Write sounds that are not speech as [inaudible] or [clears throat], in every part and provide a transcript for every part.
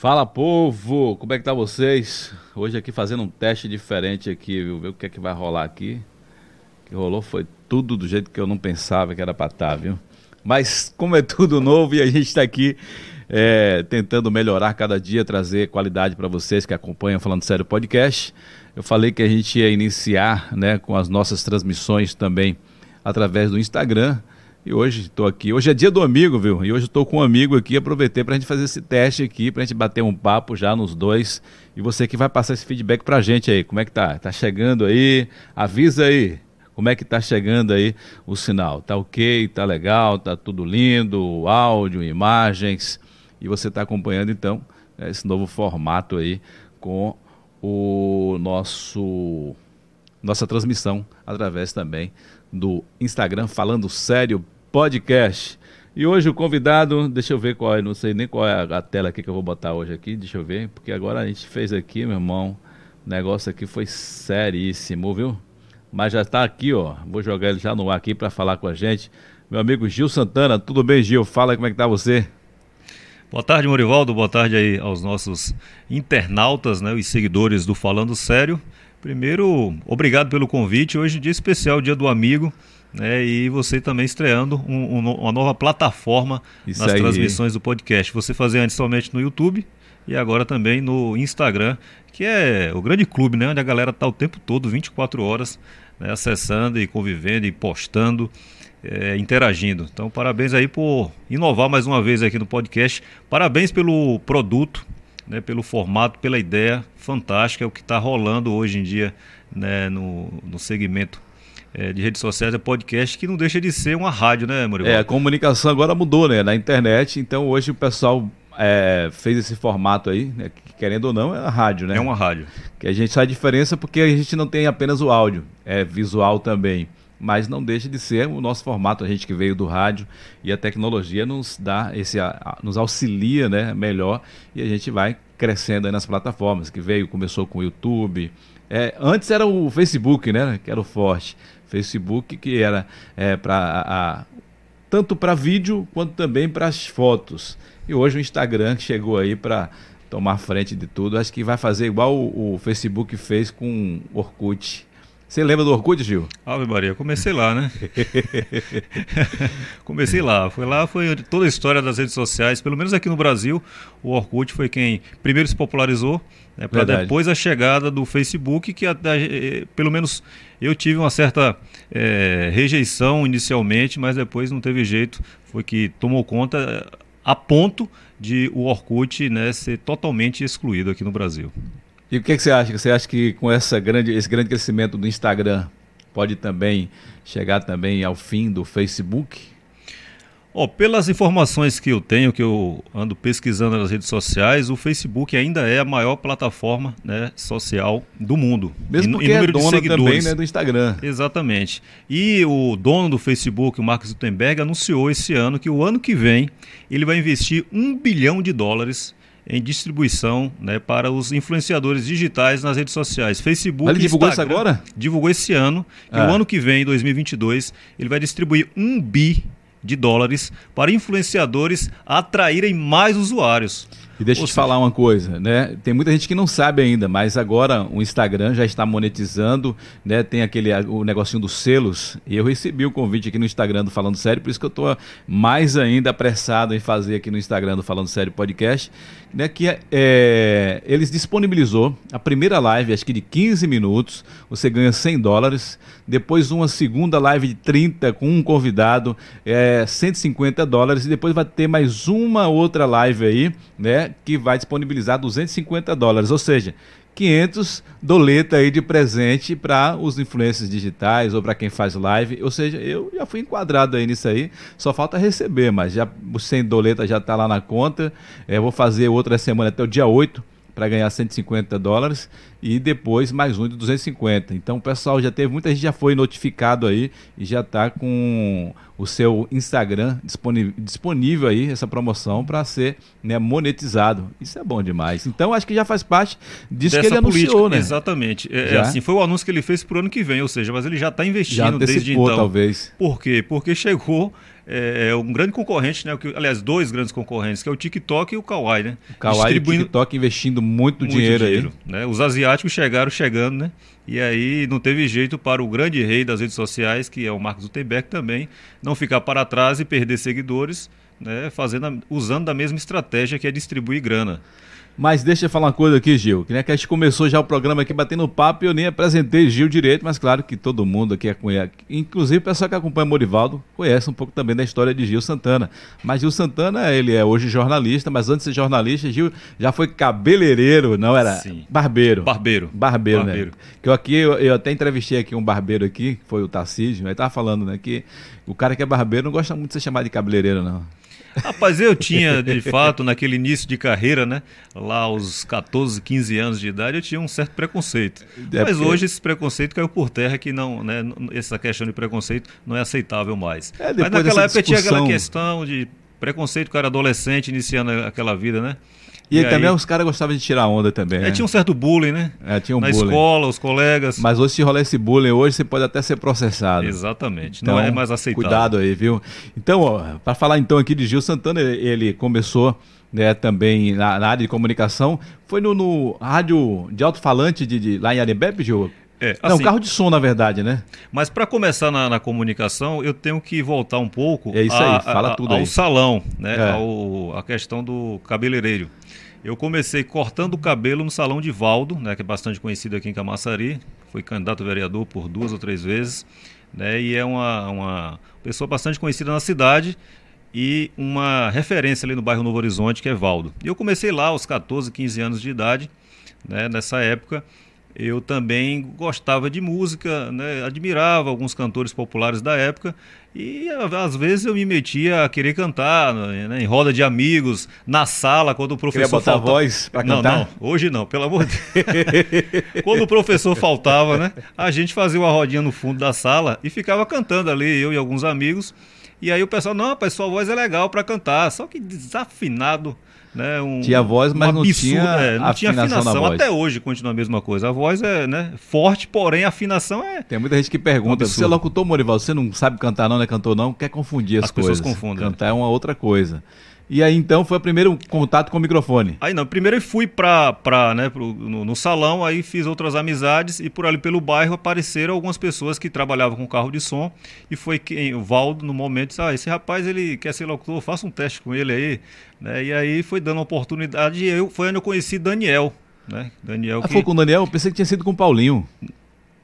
Fala povo, como é que tá vocês? Hoje aqui fazendo um teste diferente aqui, viu? Ver o que é que vai rolar aqui. O que rolou foi tudo do jeito que eu não pensava que era pra estar, tá, viu? Mas como é tudo novo e a gente está aqui é, tentando melhorar cada dia, trazer qualidade para vocês que acompanham Falando Sério Podcast. Eu falei que a gente ia iniciar né, com as nossas transmissões também através do Instagram. E hoje estou aqui. Hoje é dia do amigo, viu? E hoje estou com um amigo aqui. Aproveitei para a gente fazer esse teste aqui, para a gente bater um papo já nos dois. E você que vai passar esse feedback para a gente aí. Como é que tá? Tá chegando aí? Avisa aí. Como é que tá chegando aí o sinal? Tá ok? Tá legal? Tá tudo lindo? Áudio, imagens. E você está acompanhando então né, esse novo formato aí com o nosso nossa transmissão através também do Instagram Falando Sério Podcast. E hoje o convidado, deixa eu ver qual é, não sei nem qual é a tela aqui que eu vou botar hoje aqui, deixa eu ver, porque agora a gente fez aqui, meu irmão, o negócio aqui foi seríssimo, viu? Mas já está aqui, ó, vou jogar ele já no ar aqui para falar com a gente. Meu amigo Gil Santana, tudo bem, Gil? Fala como é que tá você? Boa tarde, Morivaldo. Boa tarde aí aos nossos internautas, né, os seguidores do Falando Sério. Primeiro, obrigado pelo convite. Hoje é dia especial, dia do amigo. Né, e você também estreando um, um, uma nova plataforma Isso nas aí. transmissões do podcast. Você fazia antes somente no YouTube e agora também no Instagram, que é o grande clube, né, onde a galera está o tempo todo, 24 horas, né, acessando e convivendo e postando é, interagindo. Então, parabéns aí por inovar mais uma vez aqui no podcast. Parabéns pelo produto, né, pelo formato, pela ideia fantástica, é o que está rolando hoje em dia né, no, no segmento é, de redes sociais, é podcast, que não deixa de ser uma rádio, né, Muriel? É, a comunicação agora mudou, né, na internet, então hoje o pessoal é, fez esse formato aí, né, que, querendo ou não, é a rádio, né? É uma rádio. Que a gente sabe a diferença porque a gente não tem apenas o áudio, é visual também mas não deixa de ser o nosso formato, a gente que veio do rádio e a tecnologia nos dá esse nos auxilia, né, melhor e a gente vai crescendo aí nas plataformas, que veio, começou com o YouTube, é, antes era o Facebook, né, que era o forte, Facebook que era é, para tanto para vídeo quanto também para as fotos. E hoje o Instagram chegou aí para tomar frente de tudo. Acho que vai fazer igual o, o Facebook fez com Orkut você lembra do Orkut, Gil? Ave Maria, comecei lá, né? [laughs] comecei lá. Foi lá, foi toda a história das redes sociais, pelo menos aqui no Brasil, o Orkut foi quem primeiro se popularizou, né, para depois a chegada do Facebook, que até, eh, pelo menos eu tive uma certa é, rejeição inicialmente, mas depois não teve jeito, foi que tomou conta eh, a ponto de o Orkut né, ser totalmente excluído aqui no Brasil. E o que, que, você acha? Você acha que com essa grande, esse grande crescimento do Instagram pode também chegar também ao fim do Facebook? Oh, pelas informações que eu tenho, que eu ando pesquisando nas redes sociais, o Facebook ainda é a maior plataforma né, social do mundo. Mesmo porque é dono também né, do Instagram. Exatamente. E o dono do Facebook, o Mark Zuckerberg, anunciou esse ano que o ano que vem ele vai investir um bilhão de dólares em distribuição né, para os influenciadores digitais nas redes sociais. Facebook. Ele divulgou isso agora? Divulgou esse ano. Que ah. o ano que vem, 2022, ele vai distribuir um bi de dólares para influenciadores atraírem mais usuários. E deixa eu te falar uma coisa, né? Tem muita gente que não sabe ainda, mas agora o Instagram já está monetizando, né? Tem aquele o negocinho dos selos. E eu recebi o convite aqui no Instagram do Falando Sério, por isso que eu estou mais ainda apressado em fazer aqui no Instagram do Falando Sério Podcast, né? Que é, é eles disponibilizou a primeira live, acho que de 15 minutos, você ganha 100 dólares. Depois uma segunda live de 30 com um convidado, é 150 dólares. E depois vai ter mais uma outra live aí, né? Que vai disponibilizar 250 dólares, ou seja, 500 doleta aí de presente para os influencers digitais ou para quem faz live. Ou seja, eu já fui enquadrado aí nisso aí, só falta receber, mas já o 100 doleta já está lá na conta. É, vou fazer outra semana até o dia 8 para ganhar 150 dólares e depois mais um de 250. Então o pessoal já teve, muita gente já foi notificado aí e já está com o seu Instagram disponível, disponível aí, essa promoção, para ser né, monetizado. Isso é bom demais. Então, acho que já faz parte disso Dessa que ele política, anunciou, né? Exatamente. É, é assim, foi o anúncio que ele fez para o ano que vem, ou seja, mas ele já está investindo já desde então. talvez. Por quê? Porque chegou é, é, um grande concorrente, né? aliás, dois grandes concorrentes, que é o TikTok e o Kawaii, né? O Kawaii e o TikTok investindo muito, muito dinheiro, dinheiro aí. Né? Os asiáticos chegaram chegando, né? E aí não teve jeito para o grande rei das redes sociais, que é o Mark Zuckerberg também, não ficar para trás e perder seguidores, né? Fazendo, usando da mesma estratégia que é distribuir grana. Mas deixa eu falar uma coisa aqui, Gil. Que, né, que a gente começou já o programa aqui batendo papo e eu nem apresentei Gil direito, mas claro que todo mundo aqui conhece. Inclusive o pessoal que acompanha Morivaldo conhece um pouco também da história de Gil Santana. Mas Gil Santana, ele é hoje jornalista, mas antes de ser jornalista, Gil já foi cabeleireiro, não era? Sim. Barbeiro. Barbeiro. Barbeiro, né? barbeiro. né? Que eu aqui, eu, eu, até entrevistei aqui um barbeiro aqui, que foi o Tarcísio, ele tava falando, né, que o cara que é barbeiro não gosta muito de ser chamado de cabeleireiro, não. Rapaz, eu tinha, de fato, naquele início de carreira, né? Lá aos 14, 15 anos de idade, eu tinha um certo preconceito. É Mas porque... hoje esse preconceito caiu por terra que não, né? Essa questão de preconceito não é aceitável mais. É, Mas naquela época discussão... tinha aquela questão de preconceito com era adolescente, iniciando aquela vida, né? E, e também aí... os caras gostavam de tirar onda também. É, né? tinha um certo bullying, né? É, tinha um Na bullying. escola, os colegas. Mas hoje, se rolar esse bullying hoje, você pode até ser processado. Exatamente. Então, não é mais aceitável. Cuidado aí, viu? Então, para falar então aqui de Gil Santana, ele começou né, também na, na, área de comunicação. Foi no, no rádio de alto-falante de, de, lá em Arembepe, Gil? É, assim, Não, carro de som, na verdade, né? Mas para começar na, na, comunicação, eu tenho que voltar um pouco é isso a, aí, fala a, tudo ao aí. salão, né? É. Ao, a questão do cabeleireiro. Eu comecei cortando o cabelo no Salão de Valdo, né, que é bastante conhecido aqui em Camaçari. Foi candidato a vereador por duas ou três vezes. Né, e é uma, uma pessoa bastante conhecida na cidade e uma referência ali no bairro Novo Horizonte, que é Valdo. E eu comecei lá aos 14, 15 anos de idade, né, nessa época. Eu também gostava de música, né, admirava alguns cantores populares da época e às vezes eu me metia a querer cantar né, em roda de amigos, na sala, quando o professor Queria botar faltava. voz para cantar? Não, não, hoje não, pelo amor de Deus. [laughs] quando o professor faltava, né, a gente fazia uma rodinha no fundo da sala e ficava cantando ali, eu e alguns amigos. E aí o pessoal, não, rapaz, sua voz é legal para cantar, só que desafinado né, um, tinha voz, mas não tinha, é, não tinha afinação. Até hoje continua a mesma coisa. A voz é né, forte, porém a afinação é. Tem muita gente que pergunta: um você é locutor, Morival, você não sabe cantar, não, não é cantor, não? Quer confundir as, as coisas. As pessoas confundem. Cantar é uma outra coisa. E aí então foi o primeiro contato com o microfone. Aí não, primeiro eu fui pra, pra, né, pro, no, no, salão, aí fiz outras amizades e por ali pelo bairro apareceram algumas pessoas que trabalhavam com carro de som e foi quem, o Valdo no momento disse, ah, esse rapaz ele quer ser locutor, faça um teste com ele aí. Né? E aí foi dando oportunidade e eu, foi onde eu conheci Daniel. Né? Daniel ah, que... foi com o Daniel? Eu pensei que tinha sido com o Paulinho.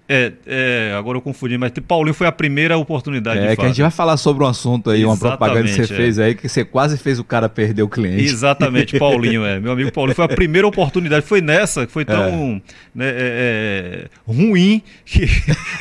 É, é, agora eu confundi, mas Paulinho foi a primeira oportunidade. É, que a gente vai falar sobre um assunto aí, Exatamente, uma propaganda que você é. fez aí, que você quase fez o cara perder o cliente. Exatamente, [laughs] Paulinho, é. Meu amigo Paulinho foi a primeira oportunidade. Foi nessa, que foi tão é. né, é, é, ruim que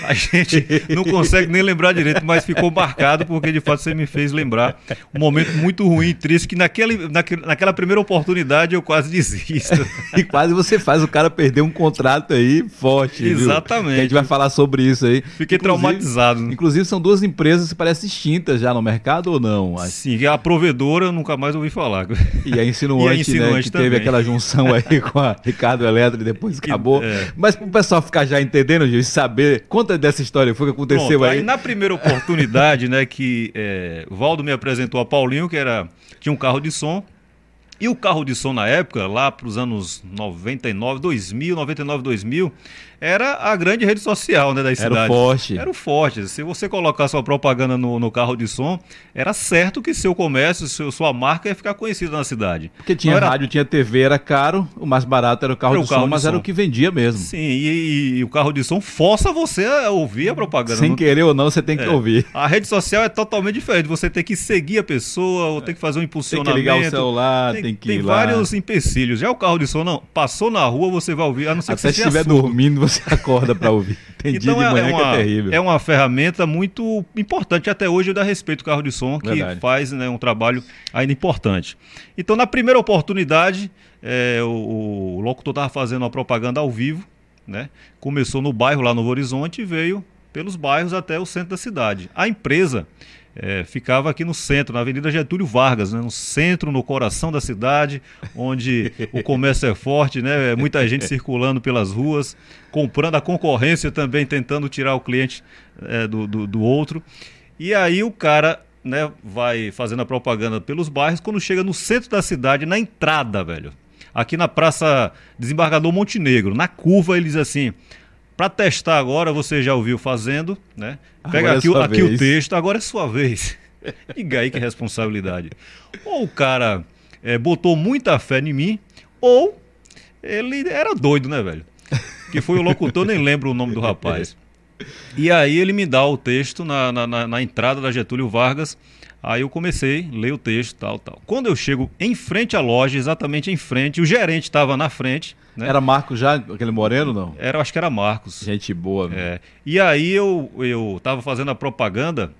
a gente não consegue nem lembrar direito, mas ficou marcado porque de fato você me fez lembrar um momento muito ruim e triste que naquele, naquele, naquela primeira oportunidade eu quase desisto. [laughs] e quase você faz o cara perder um contrato aí forte. Exatamente vai falar sobre isso aí. Fiquei inclusive, traumatizado. Inclusive, são duas empresas que parecem extintas já no mercado ou não? Sim, a provedora eu nunca mais ouvi falar. E a Insinuante, [laughs] e a Insinuante né, que também. teve aquela junção aí com a Ricardo Eletro e depois [laughs] acabou. É. Mas para o pessoal ficar já entendendo, Gil, e saber, conta dessa história, foi o que aconteceu Pronto, aí. aí. Na primeira oportunidade, né, que é, Valdo me apresentou a Paulinho, que era tinha um carro de som, e o carro de som na época, lá para os anos 99, 2000, 99, 2000, era a grande rede social né, da cidade. Era o forte. Era o forte. Se você colocar sua propaganda no, no carro de som, era certo que seu comércio, seu, sua marca ia ficar conhecida na cidade. Porque tinha era... rádio, tinha TV, era caro, o mais barato era o carro era de o carro som, de mas som. era o que vendia mesmo. Sim, e, e, o carro de som força você a ouvir a propaganda. Sem não... querer ou não, você tem que é. ouvir. A rede social é totalmente diferente. Você tem que seguir a pessoa, ou tem que fazer um impulsionamento. Tem que ligar o celular, tem, tem que Tem vários empecilhos. Já o carro de som, não. Passou na rua, você vai ouvir, a não ser Até que você estiver dormindo, você [laughs] acorda para ouvir. Tem então dia de manhã é, uma, que é terrível. É uma ferramenta muito importante. Até hoje eu dá respeito ao carro de som, que Verdade. faz né, um trabalho ainda importante. Então, na primeira oportunidade, é, o, o locutor estava fazendo uma propaganda ao vivo. Né? Começou no bairro lá no Horizonte e veio pelos bairros até o centro da cidade. A empresa é, ficava aqui no centro, na Avenida Getúlio Vargas, né, no centro, no coração da cidade, onde o comércio é forte, né, muita gente [laughs] circulando pelas ruas, comprando a concorrência também, tentando tirar o cliente é, do, do, do outro. E aí o cara né, vai fazendo a propaganda pelos bairros, quando chega no centro da cidade, na entrada, velho. Aqui na Praça Desembargador Montenegro, na curva, ele diz assim: para testar agora, você já ouviu fazendo, né? Pega é aqui, é aqui o texto, agora é sua vez. [laughs] Diga aí que responsabilidade. Ou o cara é, botou muita fé em mim, ou ele era doido, né, velho? Que foi o locutor, nem lembro o nome do rapaz. [laughs] E aí ele me dá o texto na, na, na entrada da Getúlio Vargas. Aí eu comecei a ler o texto, tal, tal. Quando eu chego em frente à loja, exatamente em frente, o gerente estava na frente. Né? Era Marcos já, aquele moreno, não? Era, acho que era Marcos. Gente boa. É. E aí eu eu estava fazendo a propaganda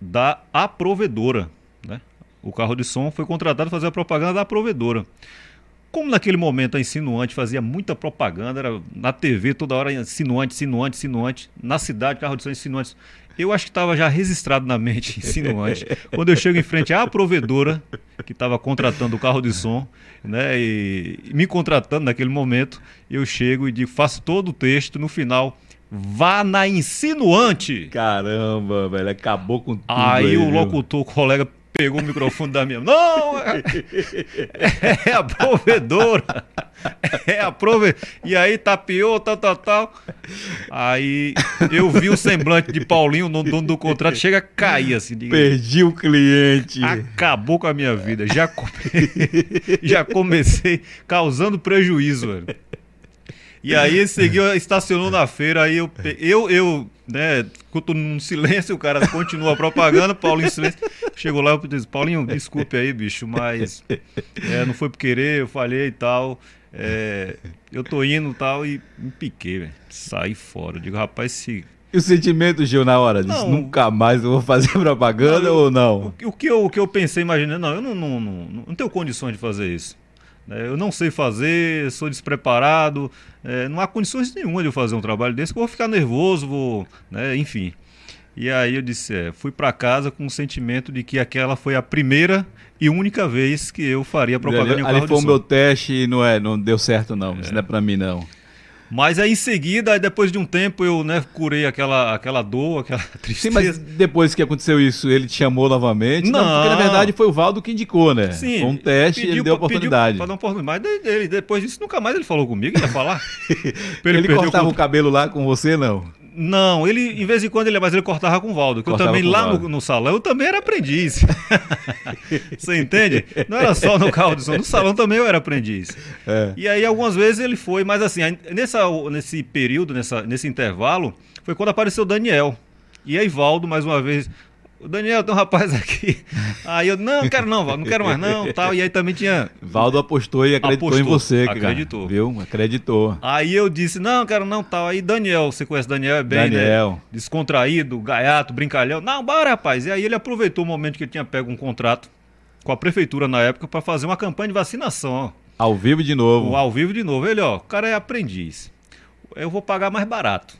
da aprovedora, né? O carro de som foi contratado para fazer a propaganda da aprovedora. Como naquele momento a Insinuante fazia muita propaganda, era na TV toda hora Insinuante, Insinuante, Insinuante, na cidade carro de som Insinuante. Eu acho que estava já registrado na mente [laughs] Insinuante. Quando eu chego em frente à provedora, que estava contratando o carro de som, né, e me contratando naquele momento, eu chego e digo, faço todo o texto, no final, vá na Insinuante. Caramba, velho, acabou com tudo. Aí, aí o locutor, o colega, pegou o microfone da minha. Não! É, é a provedora! É a provedora. E aí tapeou, tal, tal, tal. Aí eu vi o semblante de Paulinho, no dono do contrato, chega a cair assim. Perdi o cliente. Acabou com a minha vida. Já, come... [laughs] Já comecei causando prejuízo, velho. E aí ele seguiu, estacionou na feira, aí eu, eu, eu né, ficou num silêncio, o cara continua a propaganda, Paulinho em silêncio. Chegou lá e disse, Paulinho, desculpe aí, bicho, mas é, não foi por querer, eu falhei e tal. É, eu tô indo e tal, e me piquei, velho. Saí fora. Eu digo, rapaz, se e o sentimento, Gil, na hora disso? Não, nunca mais eu vou fazer [laughs] propaganda não, ou não? O, o, que eu, o que eu pensei, imaginando, não, eu não, não, não, não tenho condições de fazer isso. É, eu não sei fazer, sou despreparado, é, não há condições nenhuma de eu fazer um trabalho desse, vou ficar nervoso, vou, né, enfim. E aí eu disse, é, fui para casa com o sentimento de que aquela foi a primeira e única vez que eu faria propaganda ali, em um carro Ali foi o meu teste e não é, não deu certo não, é. isso não é para mim não. Mas aí em seguida, depois de um tempo, eu né, curei aquela, aquela dor, aquela [laughs] tristeza. Sim, mas depois que aconteceu isso, ele te chamou novamente? Não, não porque na verdade foi o Valdo que indicou, né? Sim. Foi um teste e ele deu oportunidade. Pediu pra dar oportunidade. Mas ele, depois disso, nunca mais ele falou comigo, ia falar. [laughs] ele, ele cortava o, o cabelo lá com você, não? Não, ele, em vez em quando, ele, mas ele cortava com o Valdo. Que eu também, lá no, no, salão, eu também era aprendiz. [laughs] Você entende? Não era só no carro de som, no salão também eu era aprendiz. É. E aí, algumas vezes ele foi, mas assim, nessa, nesse período, nessa, nesse intervalo, foi quando apareceu o Daniel. E aí, Valdo, mais uma vez, o Daniel, tem um rapaz aqui. [laughs] Aí eu, não, quero não, Valdo, não quero mais não, tal. E aí também tinha... Valdo apostou e acreditou apostou, em você, cara. Acreditou. Viu? Acreditou. Aí eu disse, não, quero não, tal. Aí Daniel, você conhece Daniel, é bem, né? Daniel. Né? Descontraído, gaiato, brincalhão. Não, bora, rapaz. E aí ele aproveitou o momento que ele tinha pego um contrato com a prefeitura na época para fazer uma campanha de vacinação. Ao vivo de novo. Ao vivo de novo. Ele, ó, o cara é aprendiz. Eu vou pagar mais barato.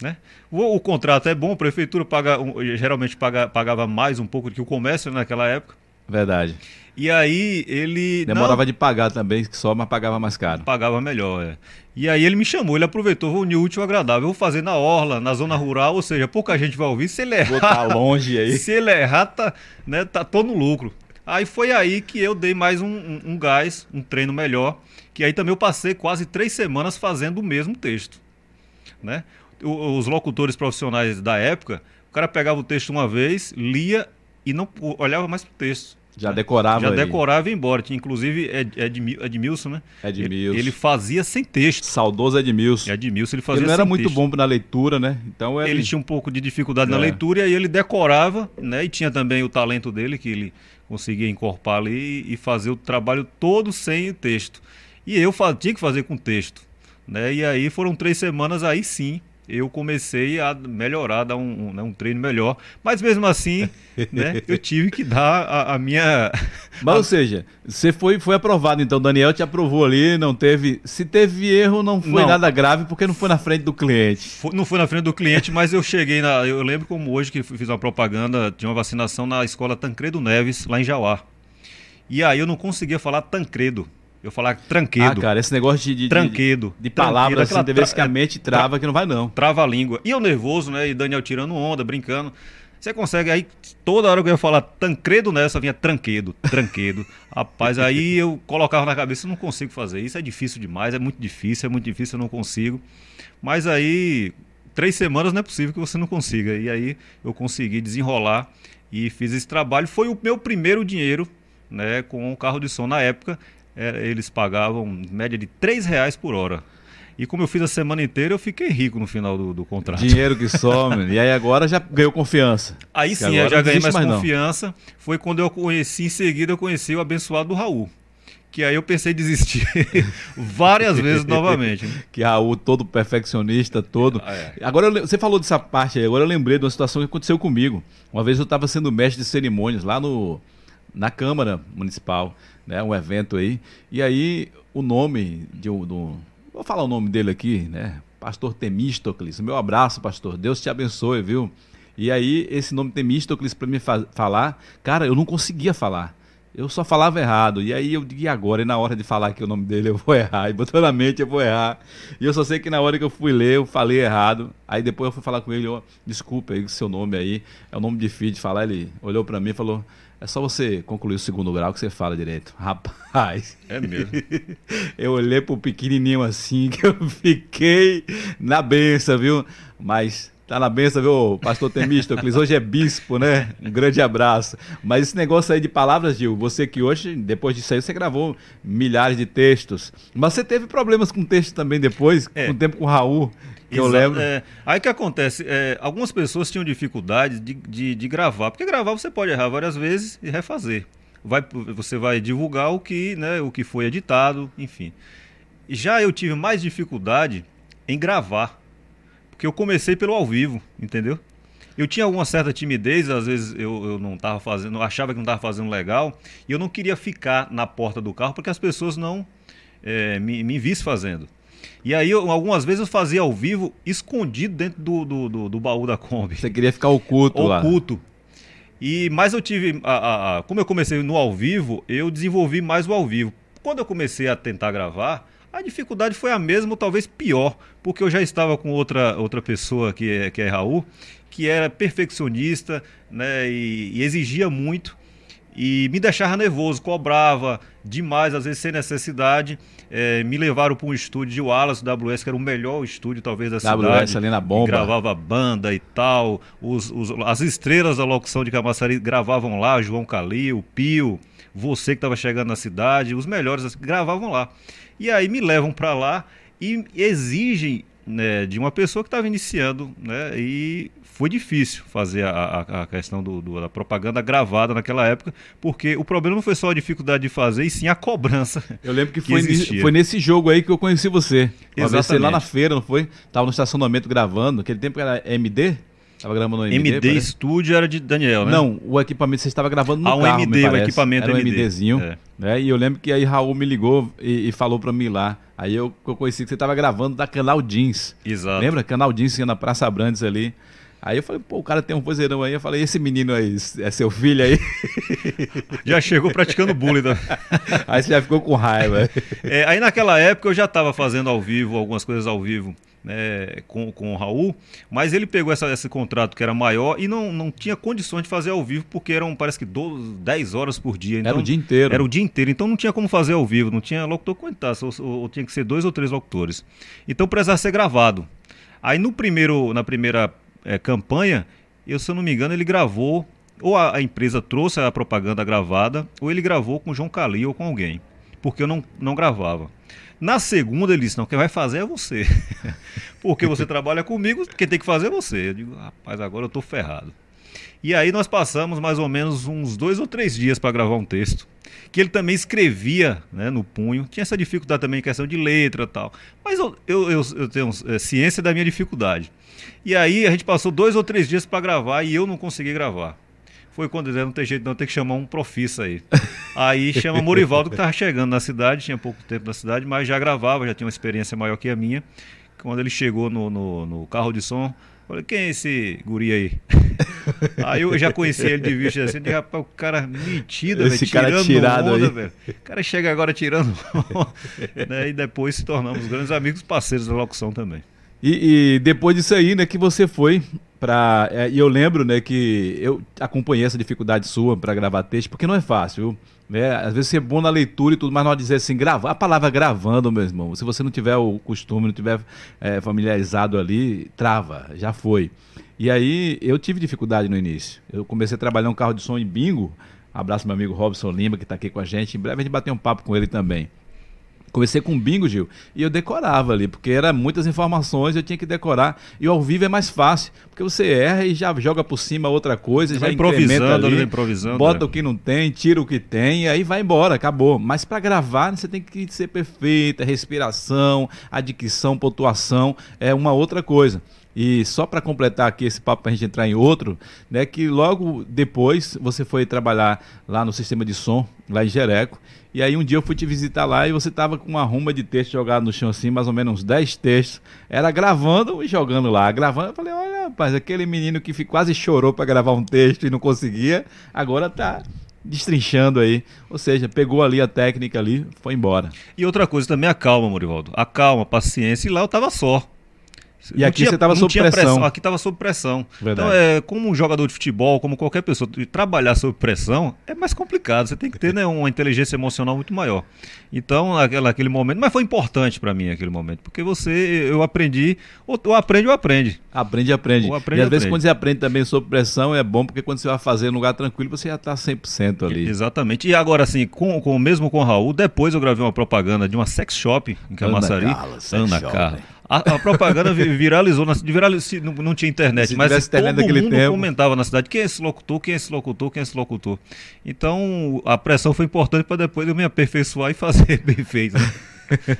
Né? O, o, contrato é bom, a prefeitura paga, geralmente paga, pagava mais um pouco do que o comércio naquela época. Verdade. E aí ele. Demorava não, de pagar também, só, mas pagava mais caro. Pagava melhor, é. E aí ele me chamou, ele aproveitou, vou unir útil agradável. Eu vou fazer na orla, na zona rural, ou seja, pouca gente vai ouvir. Se ele errar. Vou tá longe aí. [laughs] Se ele errar, tá, né, tá tô no lucro. Aí foi aí que eu dei mais um, um, um gás, um treino melhor. Que aí também eu passei quase três semanas fazendo o mesmo texto. Né? Os locutores profissionais da época, o cara pegava o texto uma vez, lia e não olhava mais pro texto. Já decorava Já aí. decorava e ia embora. Tinha, inclusive Ed, Ed, Edmilson, né? Edmilson. Ele, ele fazia sem texto. Saudoso Edmilson. Edmilson, ele fazia Ele não era muito texto. bom na leitura, né? Então ele... ele tinha um pouco de dificuldade é. na leitura e aí ele decorava, né? E tinha também o talento dele, que ele conseguia encorpar ali e fazer o trabalho todo sem o texto. E eu tinha que fazer com texto. Né? E aí foram três semanas aí sim eu comecei a melhorar, dar um, um, né, um treino melhor. Mas mesmo assim, [laughs] né, eu tive que dar a, a minha. [laughs] Mas, a... ou seja, você foi, foi aprovado, então o Daniel te aprovou ali, não teve. Se teve erro, não foi não. nada grave, porque não foi na frente do cliente. Foi, não foi na frente do cliente, mas eu cheguei na. Eu lembro como hoje que fiz uma propaganda de uma vacinação na escola Tancredo Neves, lá em Jauá. E aí eu não conseguia falar Tancredo. Eu falar tranquedo. Ah, cara, esse negócio de. de tranquedo. De, de palavras, assim, tra... que a mente trava tra... que não vai, não. Trava a língua. E eu nervoso, né? E Daniel tirando onda, brincando. Você consegue aí, toda hora que eu ia falar Tancredo nessa, vinha tranquedo, tranquedo. [laughs] Rapaz, aí eu colocava na cabeça, não consigo fazer isso, é difícil demais, é muito difícil, é muito difícil, eu não consigo. Mas aí, três semanas não é possível que você não consiga. E aí eu consegui desenrolar e fiz esse trabalho. Foi o meu primeiro dinheiro né, com o carro de som na época é, eles pagavam média de 3 reais por hora. E como eu fiz a semana inteira, eu fiquei rico no final do, do contrato. Dinheiro que some. e aí agora já ganhou confiança. Aí sim, eu já ganhei mais, mais confiança. Não. Foi quando eu conheci, em seguida eu conheci o abençoado Raul. Que aí eu pensei em desistir [laughs] várias vezes novamente. Né? [laughs] Que Raul, todo perfeccionista, todo. Ah, é. Agora você falou dessa parte aí, agora eu lembrei de uma situação que aconteceu comigo. Uma vez eu estava sendo mestre de cerimônias lá no, na Câmara Municipal né, um evento aí. E aí o nome de um, do, vou falar o nome dele aqui, né? Pastor Temístocles. Meu abraço, pastor. Deus te abençoe, viu? E aí esse nome Temístocles para me falar, cara, eu não conseguia falar. Eu só falava errado. E aí eu digo, e agora? E na hora de falar aqui o nome dele, eu vou errar. E botou na mente, eu vou errar. E eu só sei que na hora que eu fui ler, eu falei errado. Aí depois eu fui falar com ele, oh, desculpa aí, seu nome aí. É um nome difícil de falar. Ele olhou para mim e falou, é só você concluir o segundo grau que você fala direito. Rapaz. É mesmo. [laughs] eu olhei pro pequenininho assim que eu fiquei na benção, viu? Mas tá na benção, viu, pastor Temístocles? Hoje é bispo, né? Um grande abraço. Mas esse negócio aí de palavras, Gil, você que hoje, depois disso aí, você gravou milhares de textos. Mas você teve problemas com texto também depois, é. com o tempo com o Raul. Que eu lembro. É, aí que acontece, é, algumas pessoas tinham dificuldade de, de, de, gravar, porque gravar você pode errar várias vezes e refazer. Vai, você vai divulgar o que, né, o que foi editado, enfim. Já eu tive mais dificuldade em gravar, porque eu comecei pelo ao vivo, entendeu? Eu tinha alguma certa timidez, às vezes eu, eu não estava fazendo, achava que não estava fazendo legal, e eu não queria ficar na porta do carro porque as pessoas não é, me, me vissem fazendo. E aí, eu, algumas vezes eu fazia ao vivo, escondido dentro do, do, do, do baú da Kombi. Você queria ficar oculto, lá. Oculto. E, mas eu tive, a, a, a, como eu comecei no ao vivo, eu desenvolvi mais o ao vivo. Quando eu comecei a tentar gravar, a dificuldade foi a mesma, ou talvez pior, porque eu já estava com outra, outra pessoa que é, que é Raul, que era perfeccionista né, e, e exigia muito e me deixava nervoso, cobrava demais, às vezes sem necessidade. É, me levaram para um estúdio de Wallace, WS, que era o melhor estúdio talvez da WS cidade. ali na bomba. Gravava banda e tal. Os, os, as estrelas da locução de Camaçari gravavam lá, João Calil, Pio, você que estava chegando na cidade, os melhores assim, gravavam lá. E aí me levam para lá e exigem né, de uma pessoa que estava iniciando, né, e foi difícil fazer a, a, a questão do, do, da propaganda gravada naquela época, porque o problema não foi só a dificuldade de fazer, e sim a cobrança. [laughs] Eu lembro que, que foi, nesse, foi nesse jogo aí que eu conheci você. Uma Exatamente. vez você lá na feira, não foi? Tava no estacionamento gravando, aquele tempo era MD? Tava gravando no MD. MD Studio era de Daniel, né? Não, o equipamento você estava gravando no ah, carro, MD, o equipamento era um MD. MDzinho. É. Né? E eu lembro que aí Raul me ligou e, e falou para mim lá. Aí eu, eu conheci que você estava gravando da Canal Jeans. Exato. Lembra? Canal Jeans na Praça Brandes ali. Aí eu falei, pô, o cara tem um vozeirão aí. Eu falei, esse menino aí, é seu filho aí? [laughs] Já chegou praticando bullying. Né? [laughs] aí você já ficou com raiva. É, aí naquela época eu já estava fazendo ao vivo, algumas coisas ao vivo. Né, com, com o Raul, mas ele pegou essa, esse contrato que era maior e não, não tinha condições de fazer ao vivo, porque eram, parece que 12, 10 horas por dia. Então, era o dia inteiro. Era o dia inteiro, então não tinha como fazer ao vivo, não tinha locutor que aguentasse, ou, ou, ou tinha que ser dois ou três locutores. Então precisava ser gravado. Aí no primeiro, na primeira é, campanha, eu, se eu não me engano, ele gravou, ou a, a, empresa trouxe a propaganda gravada, ou ele gravou com o João Calil ou com alguém, porque eu não, não gravava. Na segunda ele disse, não, quem vai fazer é você. [laughs] porque você [laughs] trabalha comigo, quem tem que fazer é você. Eu digo, rapaz, agora eu tô ferrado. E aí nós passamos mais ou menos uns dois ou três dias para gravar um texto. Que ele também escrevia né, no punho. Tinha essa dificuldade também em questão de letra e tal. Mas eu, eu, eu, eu tenho é, ciência da minha dificuldade. E aí a gente passou dois ou três dias para gravar e eu não consegui gravar. Foi quando ele não tem jeito não, tem que chamar um profissa aí. Aí [laughs] chama Morivaldo, que estava chegando na cidade, tinha pouco tempo na cidade, mas já gravava, já tinha uma experiência maior que a minha. Quando ele chegou no, no, no carro de som, Falei, quem é esse guri aí? Aí eu já conheci ele de vista assim, de rapaz, o cara metido, esse véio, cara tirando tirado onda, aí. velho. O cara chega agora tirando né? E depois se tornamos grandes amigos, parceiros da locução também. E, e depois disso aí, né, que você foi para é, e eu lembro, né, que eu acompanhei essa dificuldade sua para gravar texto, porque não é fácil, viu? Né? Às vezes você é bom na leitura e tudo, mas não dizer assim, gravar, a palavra gravando, meu irmão, se você não tiver o costume, não tiver é, familiarizado ali, trava, já foi. E aí eu tive dificuldade no início. Eu comecei a trabalhar um carro de som em bingo. Abraço meu amigo Robson Lima, que está aqui com a gente. Em breve a gente bater um papo com ele também. Comecei com bingo, Gil, e eu decorava ali, porque eram muitas informações, eu tinha que decorar. E ao vivo é mais fácil, porque você erra e já joga por cima outra coisa, Você já improvisando, ali, improvisando. bota é. o que não tem, tira o que tem, e aí vai embora, acabou. Mas para gravar, você tem que ser perfeita, respiração, adicção, pontuação, é uma outra coisa. E só para completar aqui esse papo para a gente entrar em outro, né, que logo depois você foi trabalhar lá no sistema de som, lá em Jereco, e aí um dia eu fui te visitar lá e você tava com uma ruma de texto jogado no chão assim, mais ou menos uns 10 textos. Era gravando e jogando lá. Gravando, eu falei, olha, rapaz, aquele menino que quase chorou para gravar um texto e não conseguia, agora tá destrinchando aí. Ou seja, pegou ali a técnica ali, foi embora. E outra coisa também, a calma, Morivaldo. A calma, a paciência. E lá eu tava só. E aqui você estava sob pressão. pressão. Aqui estava sob pressão. Verdade. Então, é, como um jogador de futebol, como qualquer pessoa, trabalhar sob pressão é mais complicado. Você tem que ter né, uma inteligência emocional muito maior. Então, naquele, naquele momento, mas foi importante para mim aquele momento, porque você, eu aprendi, ou, ou aprende ou aprende. Aprende, aprende. Ou aprende, e às aprende. vezes quando você aprende também sob pressão é bom, porque quando você vai fazer em lugar tranquilo, você já está 100% ali. Exatamente. E agora, assim, com, com, mesmo com o Raul, depois eu gravei uma propaganda de uma sex shop em Camaçari. Ana Carla, Ana Carla. A, a, propaganda viralizou, na, viralizou não, não, tinha internet, Se mas internet todo mundo tempo. comentava na cidade quem é esse locutor, quem é esse locutor, quem é esse locutor. Então a pressão foi importante para depois eu me aperfeiçoar e fazer [laughs] bem feito. Né?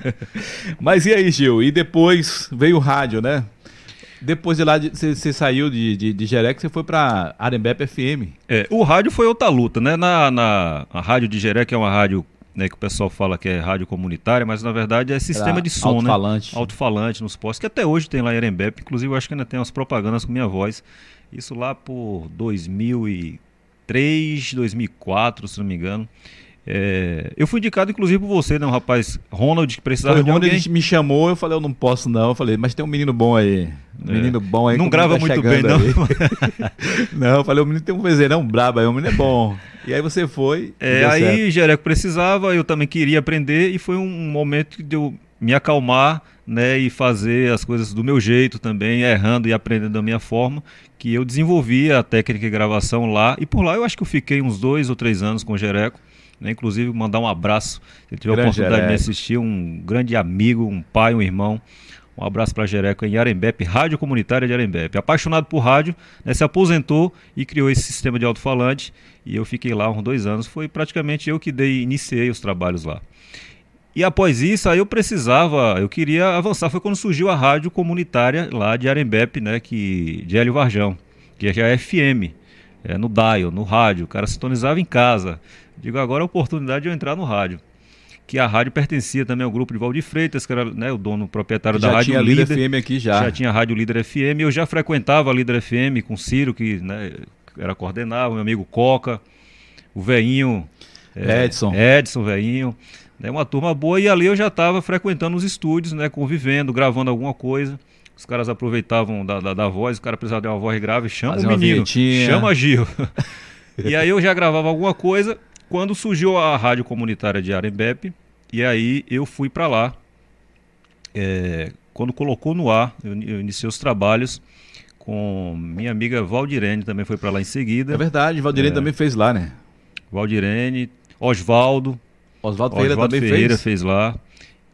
[laughs] mas e aí, Gil? E depois veio o rádio, né? Depois de lá, você saiu de, de, de Jerex, você foi para Arembep FM. É, o rádio foi outra luta, né? Na, na a rádio de Jerex, que é uma rádio né, que o pessoal fala que é rádio comunitária, mas na verdade é sistema Era de som, alto-falante. né? Alto-falante nos postos, que até hoje tem lá em Erembep, inclusive eu acho que ainda tem umas propagandas com minha voz. Isso lá por 2003, 2004, se não me engano. É, eu fui indicado, inclusive, por você, né? Um rapaz, Ronald, que precisava Foi, de Ronald alguém. me chamou, eu falei, eu não posso não. Eu falei, mas tem um menino bom aí. Um É. menino bom aí. Não grava tá muito bem, não. [laughs] não, eu falei, o menino tem um vozeirão brabo aí, o menino é bom. E aí você foi. É, deu aí certo. Jereco precisava, eu também queria aprender e foi um momento de eu me acalmar, né, e fazer as coisas do meu jeito também, errando e aprendendo da minha forma, que eu desenvolvi a técnica de gravação lá e por lá eu acho que eu fiquei uns dois ou três anos com o Jereco, né, inclusive mandar um abraço, se tiver a Grande oportunidade de Jereco. assistir, um grande amigo, um pai, um irmão. Um abraço para Jereco em Arembep, Rádio Comunitária de Arembep. Apaixonado por rádio, né, se aposentou e criou esse sistema de alto-falante. E eu fiquei lá uns dois anos. Foi praticamente eu que dei, iniciei os trabalhos lá. E após isso, aí eu precisava, eu queria avançar. Foi quando surgiu a rádio comunitária lá de Arembep, né, que, de Hélio Varjão, que já é FM, é, no dial, no rádio. O cara sintonizava em casa. Digo, agora é a oportunidade de eu entrar no rádio. Que a rádio pertencia também ao grupo de Valdir Freitas, que era né, o dono proprietário da já Rádio tinha Líder Líder FM aqui já. já tinha a Rádio Líder FM, eu já frequentava a Líder FM com o Ciro, que né, era coordenava, meu amigo Coca, o Veinho, é, Edson. Edson, Veinho, né, uma turma boa, e ali eu já estava frequentando os estúdios, né, convivendo, gravando alguma coisa. Os caras aproveitavam da, da, da voz, o cara precisava de uma voz grave, chama Fazer o menino, chama Gil. [laughs] e aí eu já gravava alguma coisa, quando surgiu a rádio comunitária de Arembep, e aí eu fui para lá. É, quando colocou no ar, eu, eu iniciei os trabalhos com minha amiga Valdirene, também foi para lá em seguida. É verdade, Valdirene É. também fez lá, né? Valdirene, Osvaldo, Oswaldo Ferreira Oswaldo também Ferreira fez. fez. lá.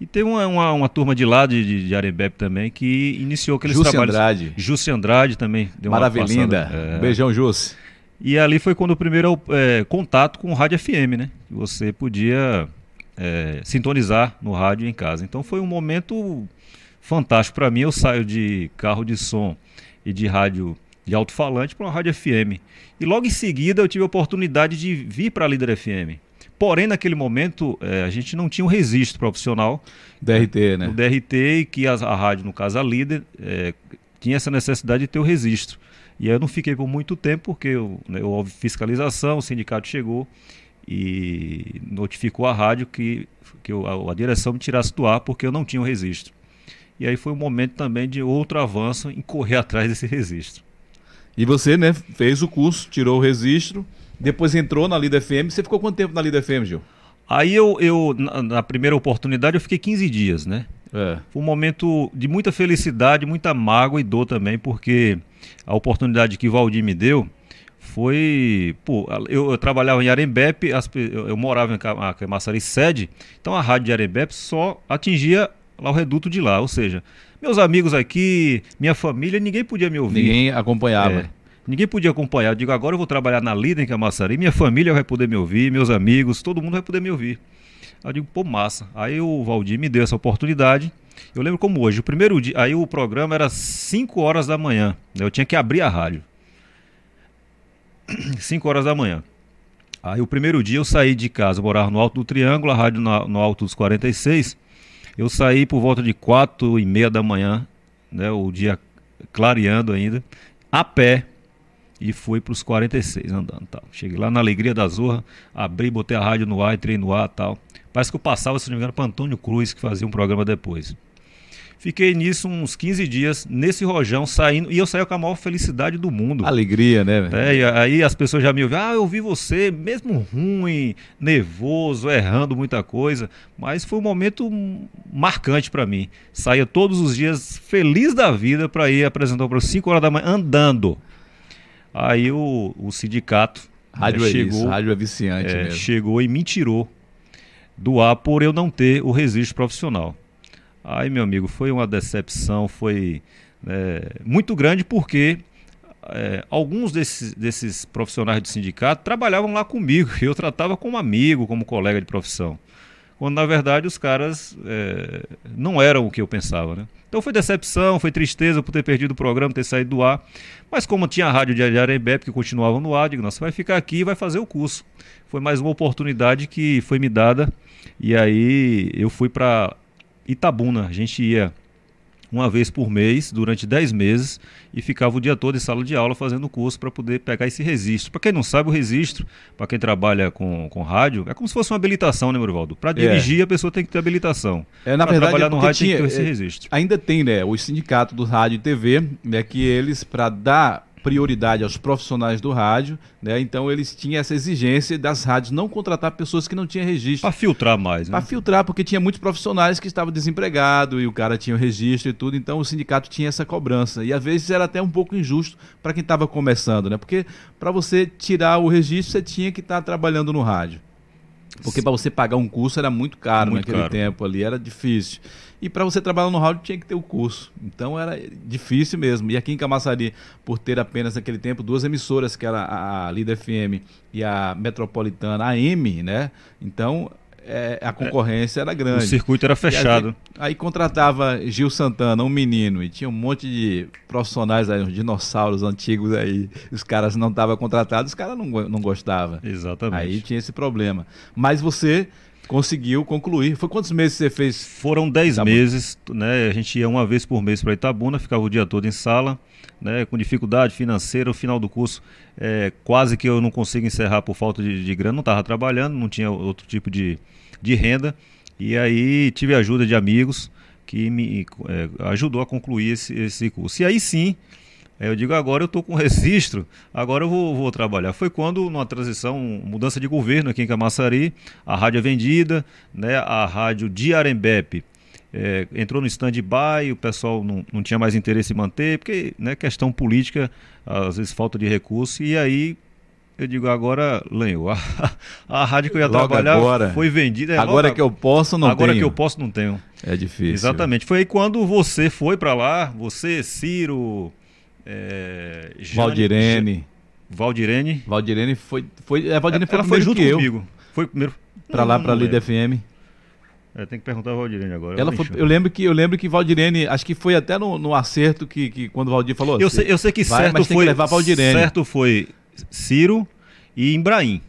E tem uma, uma, uma turma de lá de, de, também que iniciou aqueles Jussi trabalhos. Andrade. Jussi Andrade também. Deu uma Maravilhinda. É. Beijão, Jussi. E ali foi quando o primeiro é, contato com o rádio FM, né? Que Você podia é, sintonizar no rádio em casa. Então foi um momento fantástico para mim. Eu saio de carro de som e de rádio de alto-falante para uma rádio FM. E logo em seguida eu tive a oportunidade de vir para a Líder FM. Porém, naquele momento, é, a gente não tinha um registro profissional DRT, né? no DRT e que a, a rádio, no caso a Líder, é, tinha essa necessidade de ter o registro. E aí eu não fiquei por muito tempo, porque eu, né, houve fiscalização, o sindicato chegou e notificou a rádio que, que eu- a, a direção me tirasse do ar porque eu não tinha o registro. E aí foi um momento também de outro avanço em correr [laughs] atrás desse registro. E você, né, fez o curso, tirou o registro, depois entrou na Lida FM. Você ficou quanto tempo na Lida FM, Gil? Aí eu, eu na, na primeira oportunidade, eu fiquei 15 dias, né? É. Foi um momento de muita felicidade, muita mágoa e dor também, porque a oportunidade que o Valdir me deu foi. Pô, eu, eu trabalhava em Arembepe, as eu, eu morava em Ca- Camaçari sede, então a rádio de Arembepe só atingia lá o reduto de lá, ou seja, meus amigos aqui, minha família, ninguém podia me ouvir. Ninguém acompanhava. É. Ninguém podia acompanhar. Eu digo, agora eu vou trabalhar na Lida em Camaçari, minha família vai poder me ouvir, meus amigos, todo mundo vai poder me ouvir. Eu digo, pô, massa. Aí o Valdir me deu essa oportunidade. Eu lembro como hoje, o primeiro dia, aí o programa era 5 horas da manhã. né? Eu tinha que abrir a rádio. [clears throat] 5 horas da manhã. Aí o primeiro dia eu saí de casa, eu morava no Alto do Triângulo, a rádio no Alto dos 46. Eu saí por volta de 4 e meia da manhã, né, o dia clareando ainda, a pé, e fui para os 46 andando. Tal. Cheguei lá na Alegria da Zorra, abri, botei a rádio no ar, entrei no ar tal. Parece que eu passava, se não me engano, para Antônio Cruz, que fazia um programa depois. Fiquei nisso uns 15 dias, nesse rojão, saindo, e eu saí com a maior felicidade do mundo. Alegria, né? velho? É, e aí as pessoas já me ouviram, ah, eu vi você, mesmo ruim, nervoso, errando muita coisa, mas foi um momento marcante para mim. Saía todos os dias feliz da vida para ir apresentar para 5 horas da manhã andando. Aí o, o sindicato Rádio né, é chegou, isso, rádio é viciante é, chegou e me tirou do ar por eu não ter o registro profissional. Aí, meu amigo, foi uma decepção, foi é, muito grande porque é, alguns desses, desses profissionais do sindicato trabalhavam lá comigo [laughs] e eu tratava como amigo, como colega de profissão. Quando na verdade os caras é, não eram o que eu pensava, né? Então foi decepção, foi tristeza por ter perdido o programa, ter saído do ar. Mas como tinha a rádio de Arembep que continuava no ar, digo, nossa, vai ficar aqui e vai fazer o curso. Foi mais uma oportunidade que foi me dada e aí eu fui para Itabuna. A gente ia uma vez por mês, durante 10 meses, e ficava o dia todo em sala de aula fazendo curso para poder pegar esse registro. Para quem não sabe, o registro, para quem trabalha com, com rádio, é como se fosse uma habilitação, né, Morivaldo? Para dirigir, a pessoa tem que ter habilitação. É, na Pra verdade, trabalhar é no rádio tem que ter tinha- esse é, registro. Ainda tem, né, o sindicato do rádio e TV, né, que eles, para dar prioridade aos profissionais do rádio, né, então eles tinham essa exigência das rádios não contratar pessoas que não tinham registro. Para filtrar mais, né? Para filtrar, porque tinha muitos profissionais que estavam desempregados e o cara tinha o registro e tudo, então o sindicato tinha essa cobrança. E às vezes era até um pouco injusto para quem estava começando, né? Porque para você tirar o registro, você tinha que estar trabalhando no rádio. Porque para você pagar um curso era muito caro Muito naquele caro. tempo ali, era difícil. E para você trabalhar no rádio tinha que ter o curso. Então era difícil mesmo. E aqui em Camaçari, por ter apenas naquele tempo duas emissoras, que era a, Lida FM e a Metropolitana AM, né? Então é, a concorrência era O grande. circuito era fechado. Aí, contratava Gil Santana, um menino, e tinha um monte de profissionais aí, uns dinossauros antigos aí. Os caras não estavam contratados, os caras não, não gostavam. Exatamente. Aí tinha esse problema. Mas você conseguiu concluir. Foi quantos meses você fez? Foram 10 Tá bom. meses, né? A gente ia uma vez por mês para Itabuna, ficava o dia todo em sala, né? Com dificuldade financeira. O final do curso, é, quase que eu não consigo encerrar por falta de, de grana. Não estava trabalhando, não tinha outro tipo de, de renda. E aí tive a ajuda de amigos que me é, ajudou a concluir esse, esse curso. E aí sim, eu digo, agora eu estou com registro, agora eu vou, vou trabalhar. Foi quando, numa transição, mudança de governo aqui em Camaçari, a rádio é vendida, né, a rádio de Arembepe é, entrou no stand-by, o pessoal não, não tinha mais interesse em manter, porque né, questão política, às vezes falta de recurso, e aí eu digo, agora lenhou. [laughs] A, a rádio que eu ia Logo trabalhar agora. foi vendida. É, agora logo- que eu posso, não agora tenho. que eu posso, não tenho. É difícil. Exatamente. Foi aí quando você foi pra lá, você, Ciro, é, Valdirene. Valdirene. Valdirene foi. foi é, Valdirene foi Ela foi primeiro junto que eu. comigo. Foi primeiro. Pra lá, Não, pra não Líder lembro. FM. É, tem que perguntar a Valdirene agora. Ela foi, eu lembro que eu lembro que Valdirene, acho que foi até no, no acerto que, que quando o Valdir falou. Eu "Você sei, eu sei que vai, certo mas tem foi. que levar Valdirene. Certo foi Ciro e Embraim.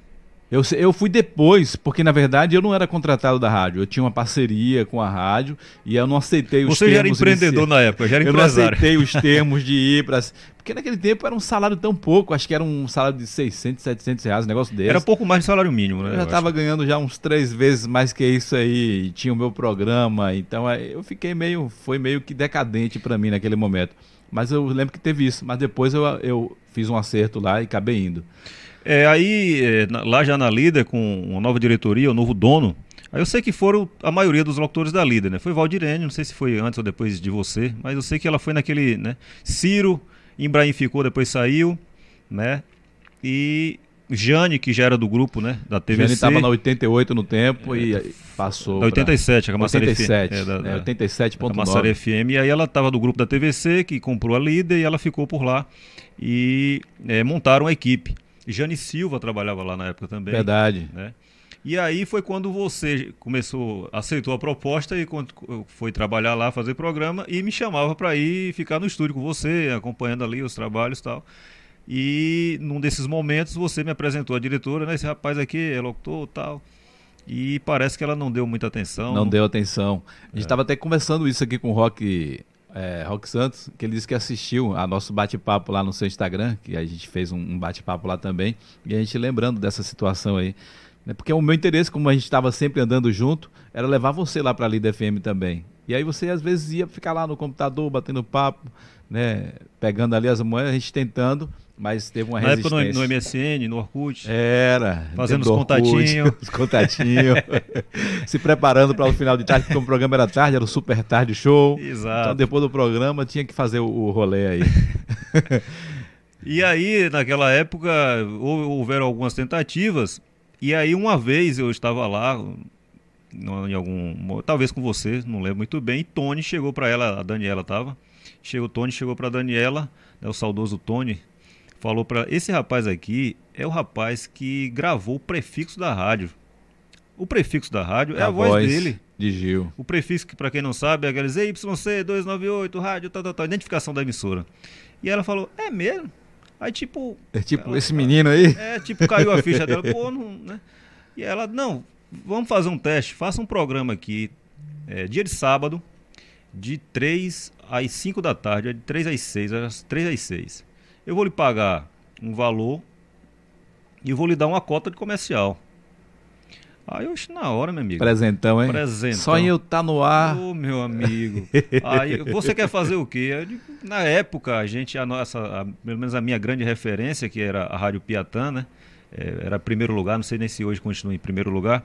Eu, eu fui depois, porque na verdade eu não era contratado da rádio. Eu tinha uma parceria com a rádio e eu não aceitei os Você já era termos empreendedor inici- na época, já era Eu não empresário. aceitei os [laughs] termos de ir para. Porque naquele tempo era um salário tão pouco, acho que era um salário de 600, 700 reais, um negócio desse. Era pouco mais de salário mínimo, né? Eu já estava ganhando já uns três vezes mais que isso aí, tinha o meu programa, então eu fiquei meio, foi meio que decadente para mim naquele momento. Mas eu lembro que teve isso, mas depois eu, eu fiz um acerto lá e acabei indo. É, aí, é, na- lá já na Líder, com uma nova diretoria, o novo dono, aí eu sei que foram a maioria dos locutores da Líder, né? Foi Valdirene, não sei se foi antes ou depois de você, mas eu sei que ela foi naquele, né? Ciro, Embraim ficou, depois saiu, né? E Jane, que já era do grupo, né? Da A TVC. Jane estava na 88 no tempo e aí passou. Da 87, a pra... Massaré 87, FM. É, da, né, 87.9. Massaré FM. E aí ela estava do grupo da TVC, que comprou a líder, e ela ficou por lá. E é, montaram a equipe. Jane Silva trabalhava lá na época também. Verdade. né? E aí foi quando você começou, aceitou a proposta e quando foi trabalhar lá, fazer programa e me chamava para ir ficar no estúdio com você, acompanhando ali os trabalhos e tal. E num desses momentos você me apresentou a diretora, né? Esse rapaz aqui é locutor tal. E parece que ela não deu muita atenção. Não deu atenção. A gente É. estava até conversando isso aqui com o Rock, é, Rock Santos, que ele disse que assistiu a nosso bate-papo lá no seu Instagram, que a gente fez um, um bate-papo lá também, e a gente lembrando dessa situação aí. Né, Porque o meu interesse, como a gente estava sempre andando junto, era levar você lá para a Líder FM também. E aí você às vezes ia ficar lá no computador, batendo papo, né, pegando ali as moedas, a gente tentando, mas teve uma Na época no, resistência. no MSN, no Orkut. Era. Fazendo [laughs] os contatinhos. Os [laughs] contatinhos. se preparando para o final de tarde, porque o programa era tarde, era o Super Tarde Show. Exato. Então depois do programa tinha que fazer o, o rolê aí. [laughs] E aí, naquela época, hou- houveram algumas tentativas. E aí, uma vez eu estava lá, em algum, talvez com você, não lembro muito bem. E Tony chegou para ela, a Daniela estava. Chegou Tony, chegou para Daniela, né, o saudoso Tony, falou para esse rapaz aqui é o rapaz que gravou o prefixo da rádio. O prefixo da rádio é a, voz, dele. De Gil. O prefixo, que para quem não sabe, é aqueles YC298, rádio, tal, tal, tal, identificação da emissora. E ela falou, é mesmo? Aí tipo, É tipo, Ela- esse menino aí. é, tipo, caiu a ficha [laughs] dela, pô, não, né? E ela, não, vamos fazer um teste, faça um programa aqui, é, dia de sábado, de 3 às 5 da tarde, é de 3 às 6, às 3 às 6. Eu vou lhe pagar um valor e vou lhe dar uma cota de comercial. Aí eu acho na hora, meu amigo. Presentão, hein? Presentão. Só em eu estar no ar. Ô, meu amigo. [laughs] Aí, você quer fazer o quê? Digo, na época, a gente, a nossa, a- pelo menos a minha grande referência, que era a Rádio Piatã, né? É, era primeiro lugar, não sei nem se hoje continua em primeiro lugar.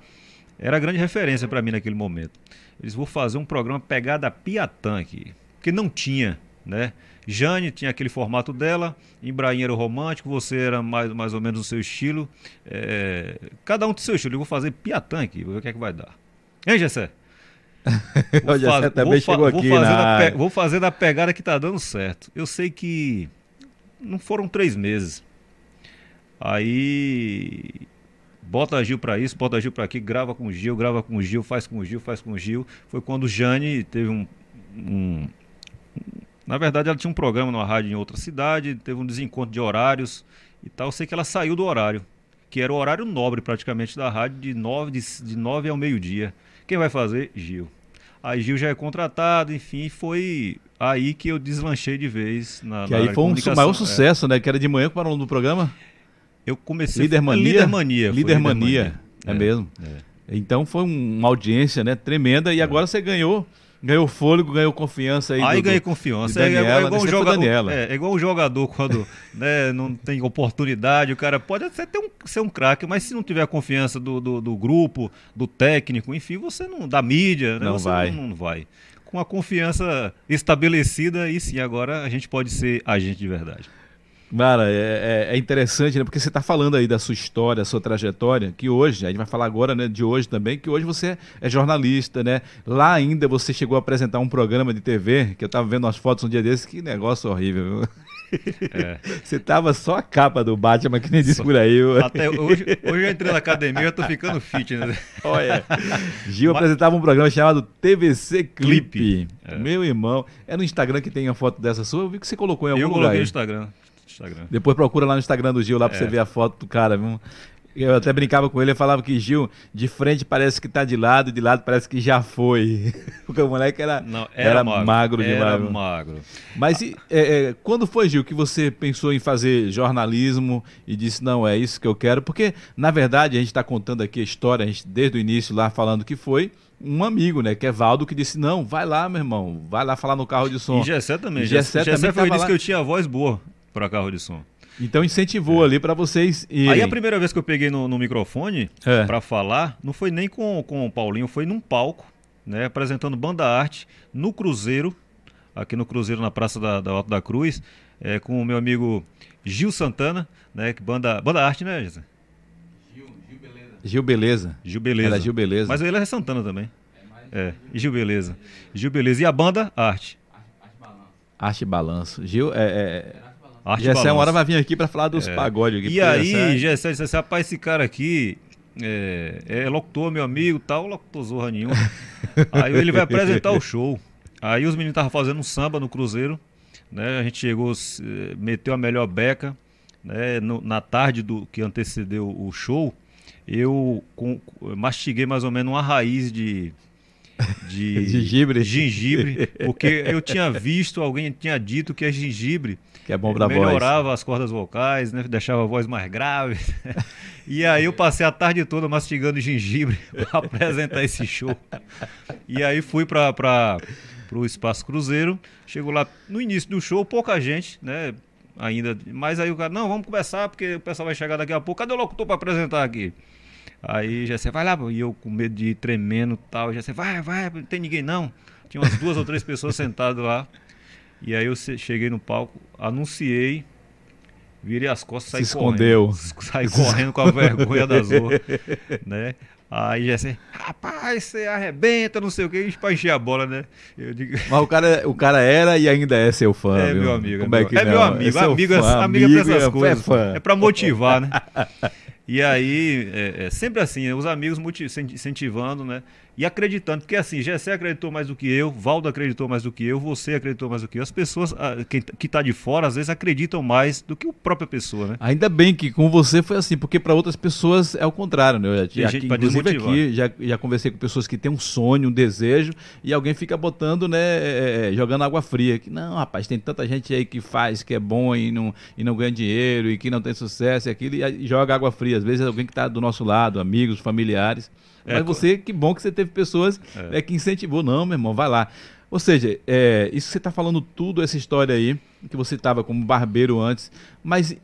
Era a grande referência para mim naquele momento. Eles vão fazer um programa pegada Piatã aqui. Porque não tinha, né? Jane tinha aquele formato dela, Embraim era o romântico, você era mais, mais ou menos o seu estilo. É, cada um tem seu estilo. Eu vou fazer Piatã aqui, vou ver o que é que vai dar. Hein, Gessé? [laughs] Faz- também fa- vou aqui fazer na pe- Vou fazer da pegada que tá dando certo. Eu sei que não foram três meses. Aí bota Gil pra isso, bota Gil pra aqui, grava com o Gil, grava com o Gil, faz com o Gil, faz com o Gil. Foi quando o Jane teve um, um- na verdade, ela tinha um programa numa rádio em outra cidade, teve um desencontro de horários e tal. Eu sei que ela saiu do horário, que era o horário nobre praticamente da rádio, de nove, de, de nove ao meio-dia. Quem vai fazer? Gil. Aí Gil já é contratado, enfim, foi aí que eu deslanchei de vez na Que na aí foi um maior É. sucesso, né? Que era de manhã, era o nome do programa? Eu comecei Líder Mania? Líder Mania. foi Líder Mania. É, É, mesmo. é. Então foi um- uma audiência, né? Tremenda. E agora você ganhou. Ganhou fôlego, ganhou confiança aí. Aí do- ganhei confiança. É, é Daniela, igual um desse tempo foi jogador, é, é igual um jogador quando [laughs] né, não tem oportunidade, o cara pode até ter um, ser um craque, mas se não tiver a confiança do, do, do grupo, do técnico, enfim, você não. Da mídia, né, Não você vai. Não, não vai. Com a confiança estabelecida, aí sim, agora a gente pode ser agente de verdade. Cara, é, é, é interessante, né? Porque você está falando aí da sua história, da sua trajetória, que hoje, a gente vai falar agora, né, de hoje também, que hoje você é jornalista, né? Lá ainda você chegou a apresentar um programa de TV, que eu estava vendo umas fotos um dia desses, que negócio horrível, viu? É. [laughs] Você tava só a capa do Batman, que nem disse por aí. Até hoje, hoje eu entrei na academia e tô ficando fit, né? Olha, [laughs] Gil Mas... apresentava um programa chamado TVC Clipe. É. Meu irmão, é no Instagram que tem a foto dessa sua, eu vi que você colocou em algum eu lugar. Eu coloquei no Instagram. Instagram. Depois procura lá no Instagram do Gil, lá pra é. você ver a foto do cara. Viu? Eu até brincava com ele, eu falava que Gil, de frente parece que tá de lado, de lado parece que já foi. [laughs] Porque o moleque era, Não, era, era magro, magro demais. Era magro. Mas e, é, é, quando foi, Gil, que você pensou em fazer jornalismo e disse, não, é isso que eu quero? Porque, na verdade, a gente está contando aqui a história, a gente, desde o início lá falando que foi um amigo, né, que é Valdo, que disse, não, vai lá, meu irmão, vai lá falar no carro de som. E Gessé também. Gessé, Gessé, Gessé foi, disse que eu tinha voz boa para carro de som. Então incentivou é. ali para vocês irem. Aí a primeira vez que eu peguei no, no microfone é. para falar, não foi nem com, com o Paulinho, foi num palco, né, apresentando banda arte no Cruzeiro, aqui no Cruzeiro na Praça da, da Alto da Cruz, é, com o meu amigo Gil Santana, né, que banda, banda arte, né, Gil, Gil Beleza. Gil Beleza. Gil Beleza. Era Gil Beleza. Mas ele é Santana também. É, é, Gil Beleza. Gil Beleza. E a banda Arte. Arte Balanço. Gil, é, é... Arte Gessé uma hora vai vir aqui para falar dos é. pagodes. E aí, Gessé disse assim, rapaz, esse cara aqui é, é locutor, meu amigo, tal, locutor zorra nenhuma. [laughs] aí ele vai apresentar o show. Aí os meninos estavam fazendo um samba no Cruzeiro, né? A gente chegou, meteu a melhor beca, né? No, na tarde do que antecedeu o show, eu com, mastiguei mais ou menos uma raiz de de [laughs] gengibre. gengibre, porque eu tinha visto, alguém tinha dito que a gengibre que é bom pra melhorava voz. as cordas vocais, né? deixava a voz mais grave. [laughs] e aí eu passei a tarde toda mastigando gengibre [laughs] para apresentar esse show. E aí fui para para o Espaço Cruzeiro, chegou lá no início do show, pouca gente, né? Ainda, mas aí o cara, não, vamos começar porque o pessoal vai chegar daqui a pouco. Cadê o locutor para apresentar aqui? Aí já você vai lá, e eu com medo de ir tremendo e tal. Já você vai, vai, não tem ninguém não. Tinha umas duas ou três pessoas sentadas lá. E aí eu cheguei no palco, anunciei, virei as costas, saí Se escondeu. correndo. [laughs] Saí correndo com a vergonha da zorra, [laughs] né? Aí já assim, rapaz, você arrebenta, não sei o que, pra encher a bola, né? Digo... [laughs] Mas o cara, o cara era e ainda é seu fã. É viu? meu amigo. Como é, que é meu amigo. É amigo, fã, amigo, amigo é pra essas é, coisas. É, fã. é pra motivar, né? E aí, é, é sempre assim, os amigos incentivando, né? E acreditando, porque assim, Gessé acreditou mais do que eu, Valdo acreditou mais do que eu, você acreditou mais do que eu. As pessoas ah, que, que tá de fora, às vezes, acreditam mais do que a própria pessoa, né? Ainda bem que com você foi assim, porque para outras pessoas é o contrário, né? Eu já, aqui, inclusive aqui, já, já conversei com pessoas que têm um sonho, um desejo, e alguém fica botando, né, é, é, jogando água fria. Que, não, rapaz, tem tanta gente aí que faz, que é bom e não, e não ganha dinheiro, e que não tem sucesso, e aquilo, e joga água fria. Às vezes é alguém que está do nosso lado, amigos, familiares. É, Mas você, que bom que você teve pessoas é. é. que incentivou. Não, meu irmão, vai lá. Ou seja, é, isso que você está falando tudo, essa história aí, que você estava como barbeiro antes, mas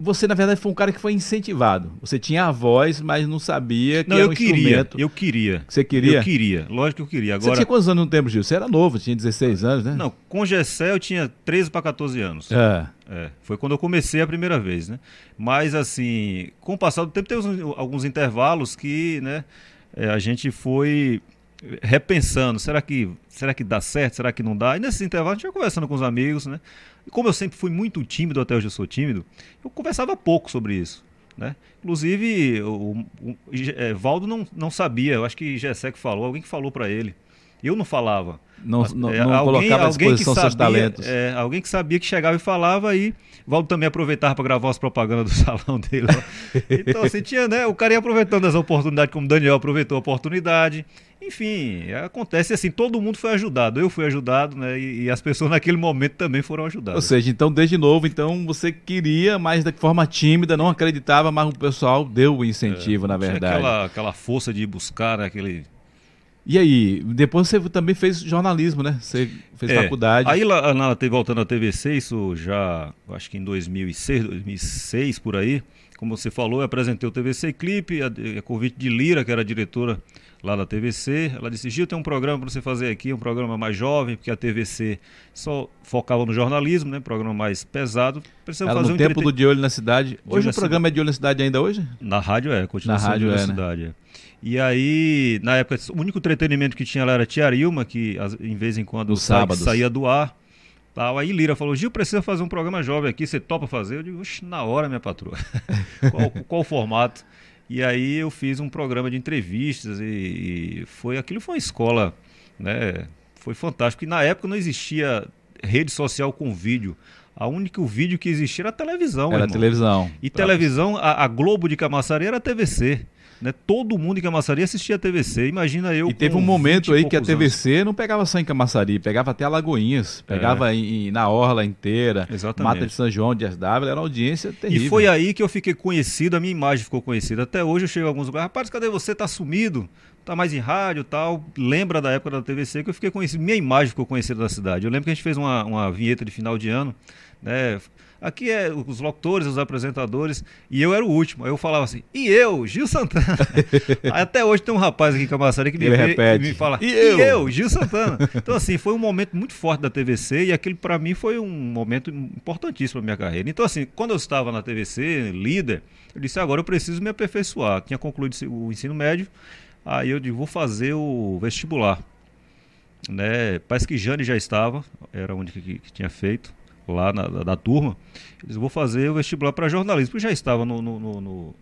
você, na verdade, foi um cara que foi incentivado. Você tinha a voz, mas não sabia que não, era um eu queria, instrumento. Eu queria. Você queria? Eu queria, lógico que eu queria. Agora... Você tinha quantos anos no tempo, Gil? Você era novo, tinha 16 anos, né? Não, com Gessé eu tinha 13 para 14 anos. É. é. Foi quando eu comecei a primeira vez, né? Mas, assim, com o passar do tempo, teve alguns intervalos que, né, é, a gente foi repensando, será que, será que dá certo, será que não dá? E nesse intervalo a gente ia conversando com os amigos, né? E como eu sempre fui muito tímido, até hoje eu sou tímido, eu conversava pouco sobre isso. Né? Inclusive, o, o, o é, Valdo não, não sabia, eu acho que Gessé que falou, alguém que falou para ele. Eu não falava. Não, não, é, não alguém, colocava à disposição sabia, seus talentos. É, alguém que sabia que chegava e falava e Valdo também aproveitava para gravar as propagandas do [laughs] salão dele. então, assim, tinha, né? O cara ia aproveitando as oportunidades, como o Daniel aproveitou a oportunidade. Enfim, acontece assim, todo mundo foi ajudado. Eu fui ajudado, né? E, e, as pessoas naquele momento também foram ajudadas. Ou seja, então, desde novo, então você queria, mas de forma tímida, não acreditava, mas o pessoal deu o incentivo, é, na verdade. Aquela, aquela força de buscar, né, aquele E aí, depois você também fez jornalismo, né? Você fez é, faculdade. Aí lá, na, voltando à TVC, isso já, acho que em 2006, 2006 por aí, como você falou, eu apresentei o TVC Clipe, a, a convite de Lira, que era diretora lá da TVC. Ela disse: Gil, tem um programa para você fazer aqui, um programa mais jovem, porque a TVC só focava no jornalismo, né? Programa mais pesado. Precisamos Ela fazer no um tempo do De Olho na Cidade. Hoje o programa é De Olho na Cidade ainda hoje? Na rádio é, continua na rádio De Olho é, na né? Cidade. É. E aí, na época, o único entretenimento que tinha lá era a Tia Ilma, que em vez em quando saía do ar. Tal. Aí Lira falou: Gil, precisa fazer um programa jovem aqui, você topa fazer? Eu digo: na hora, minha patroa. [laughs] qual, qual o formato? E aí eu fiz um programa de entrevistas e, e foi aquilo foi uma escola, né? Foi fantástico. E na época não existia rede social com vídeo. A única vídeo que existia era a televisão. Era irmão. televisão. E televisão, a, a Globo de Camaçari era a TVC. Né? Todo mundo em Camaçari assistia a TVC. Imagina eu. E teve um momento aí que a TVC anos. não pegava só em Camaçari, pegava até Alagoinhas, pegava é. em, na Orla inteira, Exatamente. Mata de São João, Asdável, era uma audiência terrível. E foi aí que eu fiquei conhecido, a minha imagem ficou conhecida. Até hoje eu chego a alguns lugares, rapaz, cadê você? Tá sumido? Tá mais em rádio tal. Lembra da época da TVC que eu fiquei conhecido, minha imagem ficou conhecida na cidade. Eu lembro que a gente fez uma, uma vinheta de final de ano, né? Aqui é os locutores, os apresentadores, e eu era o último. Aí eu falava assim, e eu, Gil Santana. [laughs] Até hoje tem um rapaz aqui em Camaçari que me, vê, me fala, e eu? e eu, Gil Santana. Então, assim, foi um momento muito forte da TVC e aquele para mim foi um momento importantíssimo na minha carreira. Então, assim, quando eu estava na TVC, líder, eu disse, agora eu preciso me aperfeiçoar. Tinha concluído o ensino médio, aí eu disse, vou fazer o vestibular. Né? Parece que Jane já estava, era a única que, que tinha feito lá na, da, da turma, eles vou fazer o vestibular para jornalismo, porque já estava no, no, no,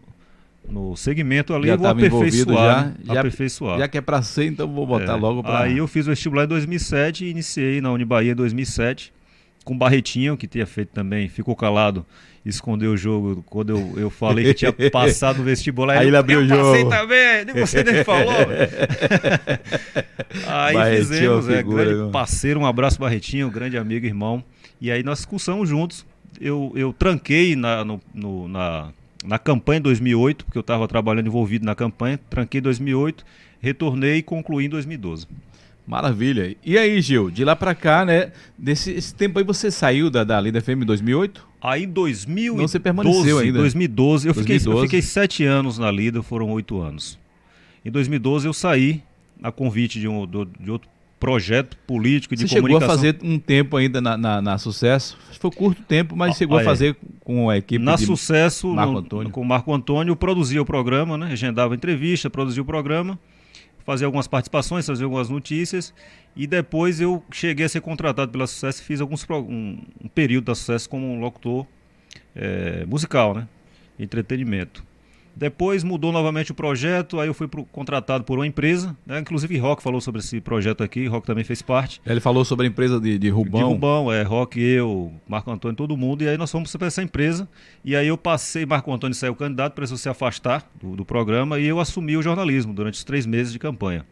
no segmento ali, já vou aperfeiçoar, já, já, aperfeiçoar. Já que é para ser, então vou botar é, logo para... Aí eu fiz o vestibular em 2007 e iniciei na Unibaía em 2007, com Barretinho, que tinha feito também, ficou calado, escondeu o jogo quando eu, eu falei que tinha [laughs] passado no vestibular. Aí ele abriu o jogo. também, nem você nem falou. [laughs] aí Barretinho fizemos, é, figura, grande parceiro, um abraço Barretinho, grande amigo, irmão. E aí nós cursamos juntos. Eu, eu tranquei na, no, no, na, na campanha em 2008, porque eu estava trabalhando envolvido na campanha. Tranquei em 2008, retornei e concluí em 2012. Maravilha. E aí, Gil, de lá para cá, né? Desse esse tempo aí você saiu da, da Lida FM em 2008? Aí em 2012, Não, você permaneceu ainda. 2012, eu, 2012. Fiquei, eu fiquei sete anos na Lida, foram oito anos. Em 2012 eu saí a convite de, um, de outro projeto político de Você comunicação. chegou a fazer um tempo ainda na, na, na Sucesso? Foi curto tempo, mas chegou ah, a fazer é. com a equipe Na Sucesso, Marco Antônio. com o Marco Antônio, produzia o programa, né? agendava entrevista, produzia o programa, fazia algumas participações, fazia algumas notícias, e depois eu cheguei a ser contratado pela Sucesso e fiz alguns um, um período da Sucesso como um locutor é, musical, né? entretenimento. Depois mudou novamente o projeto, aí eu fui pro, contratado por uma empresa, né? inclusive Rock falou sobre esse projeto aqui, Rock também fez parte. Ele falou sobre a empresa de, de Rubão. De Rubão, é, Rock, eu, Marco Antônio, todo mundo, e aí nós fomos para essa empresa, e aí eu passei, Marco Antônio saiu candidato, precisou se afastar do, do, programa, e eu assumi o jornalismo durante os três meses de campanha.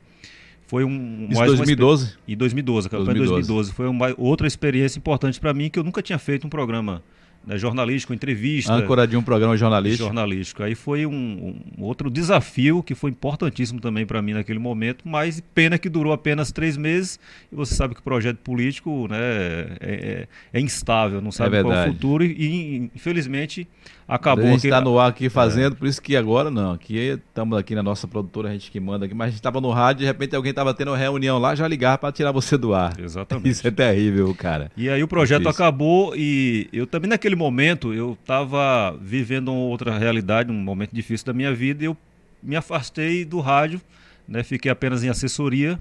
Foi um... Isso mais 2012? Uma, em 2012, a campanha 2012. 2012. Foi uma outra experiência importante para mim, que eu nunca tinha feito um programa né, jornalístico, entrevista. Âncora de um programa jornalístico. Jornalístico. Aí foi um, um outro desafio que foi importantíssimo também para mim naquele momento, mas pena que durou apenas três meses. E você sabe que o projeto político né, é, é, é instável, não sabe é qual é o futuro. E, e infelizmente acabou. A gente está no ar aqui fazendo, é. por isso que agora não. Aqui estamos aqui na nossa produtora, a gente que manda aqui, mas a gente estava no rádio, de repente alguém estava tendo uma reunião lá, já ligar para tirar você do ar. Exatamente. [laughs] Isso é terrível, cara. E aí o projeto Difícil. acabou e eu também naquele momento eu estava vivendo uma outra realidade, um momento difícil da minha vida e eu me afastei do rádio, né? Fiquei apenas em assessoria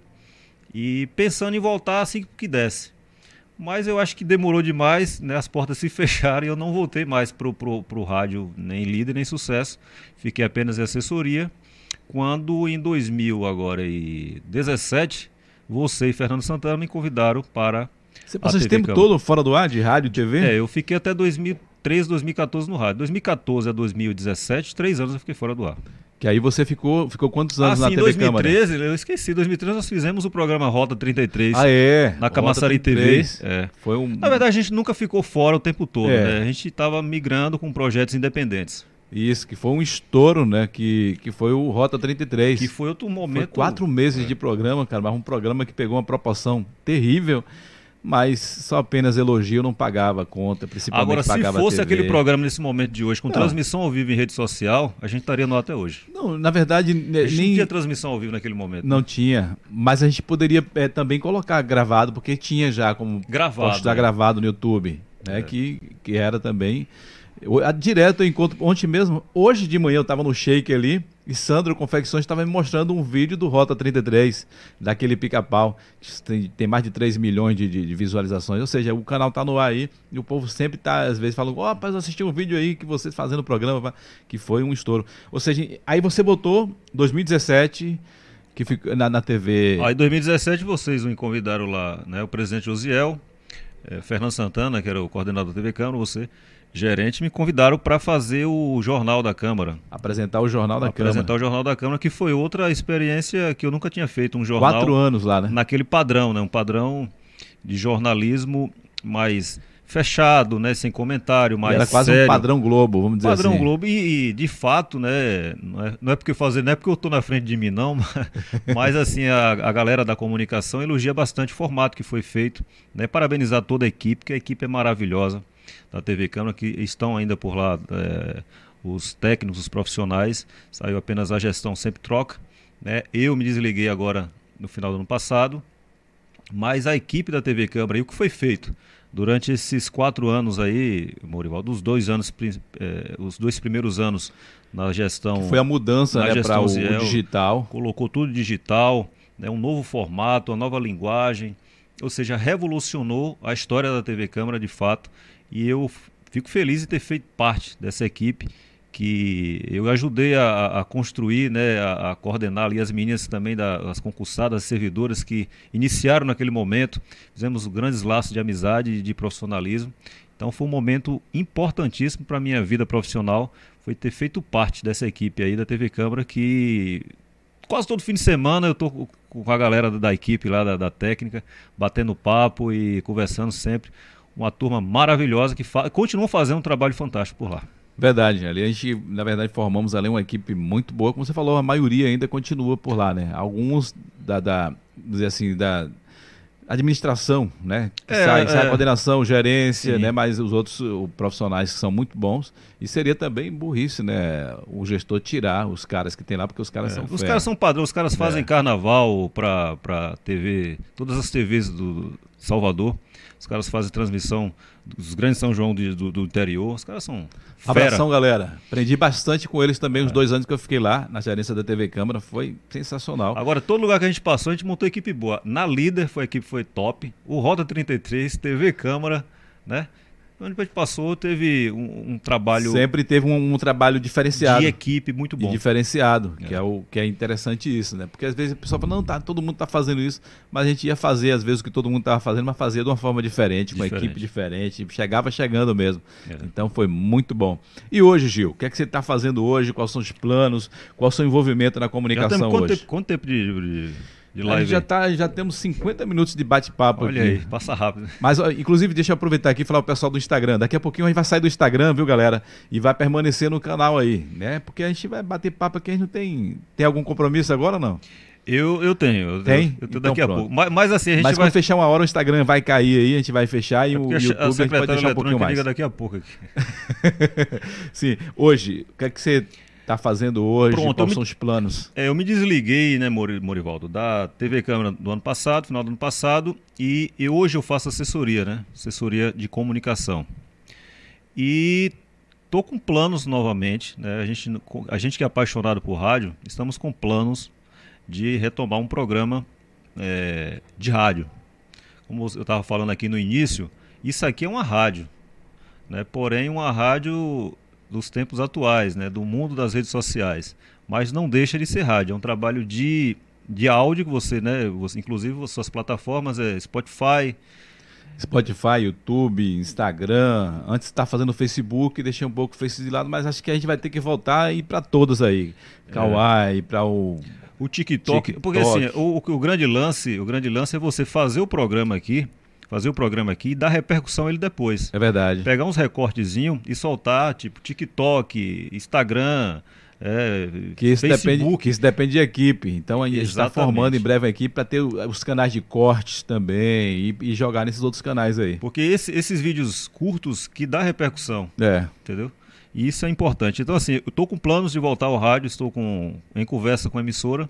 e pensando em voltar assim que desse. Mas eu acho que demorou demais, né? as portas se [laughs] fecharam e eu não voltei mais para o rádio, nem líder, nem sucesso. Fiquei apenas em assessoria. Quando em 2000, agora e 17, você e Fernando Santana me convidaram para. Você passou esse tempo todo fora do ar, de rádio e TV? É, eu fiquei até 2013, 2014 no rádio. 2014 a 2017, três anos eu fiquei fora do ar. Que aí você ficou, ficou quantos anos ah, na sim, TV 2013, Câmara? eu esqueci, 2013 nós fizemos o programa Rota 33. Ah, é? Na Camaçari TV. É. Foi um... Na verdade, a gente nunca ficou fora o tempo todo, é. né? A gente estava migrando com projetos independentes. Isso, que foi um estouro, né? Que, que foi o Rota 33. Que foi outro momento. Foi quatro meses é. de programa, cara, mas um programa que pegou uma proporção terrível mas só apenas elogio não pagava a conta, principalmente Agora, se fosse aquele programa nesse momento de hoje, com não. transmissão ao vivo em rede social, a gente estaria no até hoje. Não, na verdade, nem tinha transmissão ao vivo naquele momento. Não né? tinha, mas a gente poderia é, também colocar gravado, porque tinha já como gravado, postar né? gravado no YouTube, né, é. que, que era também Direto eu encontro, ontem mesmo, hoje de manhã eu estava no shake ali e Sandro Confecções estava me mostrando um vídeo do Rota 33, daquele pica-pau, que tem, tem, mais de 3 milhões de, de, de, visualizações. Ou seja, o canal tá no ar aí e o povo sempre tá, às vezes, falando: Ó, oh, rapaz, eu assisti um vídeo aí que vocês fazendo o programa, que foi um estouro. Ou seja, aí você botou 2017 que ficou na, na TV. Aí em 2017 vocês me convidaram lá, né? O presidente Osiel, é, Fernando Santana, que era o coordenador da TV Câmara, você gerente me convidaram para fazer o Jornal da Câmara. Apresentar o Jornal da Câmara. Apresentar o Jornal da Câmara, que foi outra experiência que eu nunca tinha feito. Um jornal. Quatro anos lá, né? Naquele padrão, né? Um padrão de jornalismo mais fechado, né, sem comentário, mais era quase sério. um padrão Globo, vamos dizer padrão assim. Padrão Globo e, e, de fato, né, não é, não é porque fazer, não é porque eu estou na frente de mim não, [laughs] mas, mas assim a, a galera da comunicação elogia bastante o formato que foi feito, né, parabenizar toda a equipe, que a equipe é maravilhosa da TV Câmara, que estão ainda por lá é, os técnicos, os profissionais, saiu apenas a gestão, sempre troca. Né? Eu me desliguei agora no final do ano passado, mas a equipe da TV Câmara, e o que foi feito? Durante esses quatro anos aí, Morivaldo, dos dois anos, é, os dois primeiros anos na gestão. Que foi a mudança né, para o, o digital. Colocou tudo digital, né, um novo formato, uma nova linguagem, ou seja, revolucionou a história da TV Câmara de fato. E eu fico feliz de ter feito parte dessa equipe que eu ajudei a, a construir, né, a, a, coordenar ali as meninas também, da, as concursadas, as servidoras que iniciaram naquele momento. Fizemos grandes laços de amizade e de profissionalismo. Então foi um momento importantíssimo para a minha vida profissional, foi ter feito parte dessa equipe aí da TV Câmara que quase todo fim de semana eu estou com a galera da, equipe lá da, da técnica, batendo papo e conversando sempre uma turma maravilhosa que fa continua fazendo um trabalho fantástico por lá. Verdade, ali a gente, na verdade, formamos ali uma equipe muito boa, como você falou, a maioria ainda continua por lá, né? Alguns da, da dizer assim, da administração, né? É, sai, é, sai coordenação, gerência, sim. né? Mas os outros os profissionais que são muito bons. E seria também burrice, né? O gestor tirar os caras que tem lá, porque os caras é, são Os caras são padrão, os caras fazem é. carnaval para para TV, todas as TVs do Salvador. Os caras fazem transmissão dos grandes São João de, do, do, interior. Os caras são. Fera. Abração, galera. Aprendi bastante com eles também, os é. dois anos que eu fiquei lá na gerência da TV Câmara. Foi sensacional. Agora, todo lugar que a gente passou, a gente montou equipe boa. Na líder, foi a equipe foi top. O Roda 33, TV Câmara, né? Onde a gente passou, teve um, um trabalho. Sempre teve um, um, trabalho diferenciado. De equipe muito bom. E diferenciado, é. que é o que é interessante isso, né? Porque às vezes o pessoal fala, não, tá, todo mundo está fazendo isso, mas a gente ia fazer, às vezes, o que todo mundo estava fazendo, mas fazia de uma forma diferente, diferente. com uma equipe diferente, chegava chegando mesmo. É. Então foi muito bom. E hoje, Gil, o que é que você está fazendo hoje? Quais são os planos? Qual é o seu envolvimento na comunicação quanto hoje? Tempo, quanto tempo de, de de live. já, tá, já temos 50 minutos de bate-papo aqui. Olha aí, passa rápido. Mas, inclusive, deixa eu aproveitar aqui e falar o pessoal do Instagram. Daqui a pouquinho a gente vai sair do Instagram, viu, galera? E vai permanecer no canal aí, né? Porque a gente vai bater papo aqui, a gente não tem... Tem algum compromisso agora ou não? Eu, eu tenho. Eu, Tem? Eu, tenho então, daqui pronto. a pouco. Mas, mas, assim, a gente mas vai... quando fechar uma hora, o Instagram vai cair aí, a gente vai fechar e é o YouTube a, a, gente pode deixar um pouquinho mais. liga daqui a pouco aqui. [laughs] Sim. Hoje, o que é que você está fazendo hoje? Pronto, Quais me, são os planos? É, eu me desliguei, né, Morivaldo, da TV Câmara do ano passado, final do ano passado, e, e hoje eu faço assessoria, né? Assessoria de comunicação. E tô com planos novamente, né? A gente, a gente que é apaixonado por rádio, estamos com planos de retomar um programa é, de rádio. Como eu estava falando aqui no início, isso aqui é uma rádio, né? Porém, uma rádio dos tempos atuais, né, do mundo das redes sociais. Mas não deixa de ser rádio, é um trabalho de, de áudio que você, né, você, inclusive suas plataformas é Spotify, Spotify, YouTube, Instagram. Antes estava fazendo Facebook, deixei um pouco o Facebook de lado, mas acho que a gente vai ter que voltar e ir para todos aí. Kawaii, é. para o o TikTok, TikTok, porque assim, o, o, grande lance, o grande lance é você fazer o programa aqui fazer o programa aqui e dar repercussão a ele depois. É verdade. Pegar uns recortezinhos e soltar, tipo, TikTok, Instagram, é, que isso, depende, que isso depende de equipe. Então a gente está formando em breve a equipe para ter os canais de cortes também e, e jogar nesses outros canais aí. Porque esse, esses vídeos curtos que dá repercussão. É. Entendeu? E isso é importante. Então, assim, eu estou com planos de voltar ao rádio, estou com, em conversa com a emissora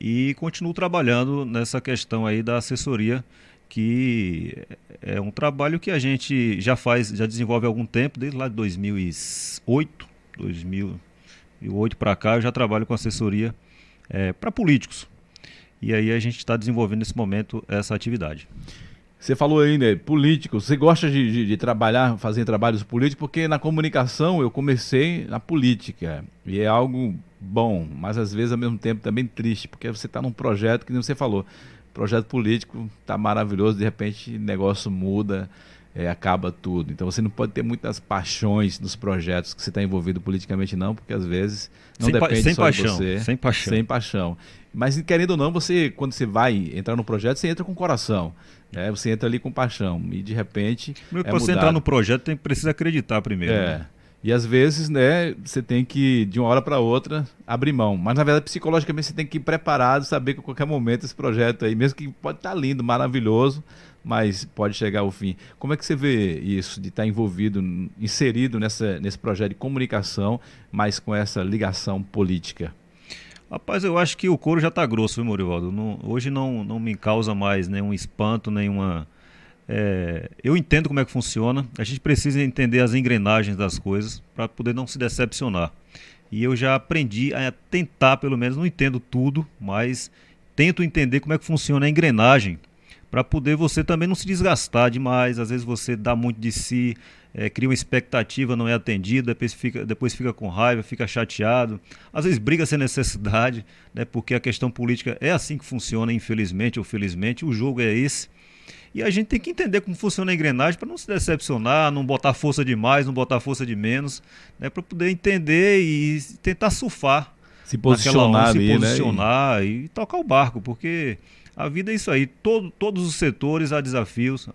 e continuo trabalhando nessa questão aí da assessoria, que é um trabalho que a gente já faz, já desenvolve há algum tempo, desde lá de 2008, 2008 para cá, eu já trabalho com assessoria é, para políticos. E aí a gente está desenvolvendo nesse momento essa atividade. Você falou aí, né, político. Você gosta de, de, de, trabalhar, fazer trabalhos políticos, porque na comunicação eu comecei na política. E é algo bom, mas às vezes ao mesmo tempo também triste, porque você está num projeto que nem você falou. Projeto político está maravilhoso, de repente o negócio muda, é, acaba tudo. Então você não pode ter muitas paixões nos projetos que você está envolvido politicamente, não, porque às vezes não sem depende sem só paixão, de você. Sem paixão. Sem paixão. Mas querendo ou não, você, quando você vai entrar no projeto, você entra com coração. Né? Você entra ali com paixão. E de repente. Para é você entrar no projeto, tem, precisa acreditar primeiro. É. Né? E às vezes, né, você tem que, de uma hora para outra, abrir mão. Mas na verdade, psicologicamente, você tem que ir preparado, saber que a qualquer momento esse projeto aí, mesmo que pode estar tá lindo, maravilhoso, mas pode chegar ao fim. Como é que você vê isso, de estar tá envolvido, inserido nessa, nesse projeto de comunicação, mas com essa ligação política? Rapaz, eu acho que o couro já está grosso, viu, Morivaldo? Não, hoje não, não me causa mais nenhum espanto, nenhuma. É, eu entendo como é que funciona. A gente precisa entender as engrenagens das coisas para poder não se decepcionar. E eu já aprendi a tentar, pelo menos, não entendo tudo, mas tento entender como é que funciona a engrenagem para poder você também não se desgastar demais. Às vezes você dá muito de si, é, cria uma expectativa, não é atendida, depois fica, depois fica com raiva, fica chateado, às vezes briga sem necessidade, né, porque a questão política é assim que funciona, infelizmente ou felizmente, o jogo é esse. E a gente tem que entender como funciona a engrenagem para não se decepcionar, não botar força de mais, não botar força de menos, né, para poder entender e tentar surfar. Se posicionar, onda, se posicionar né? e tocar o barco, porque a vida é isso aí. Todo, todos os setores há desafios.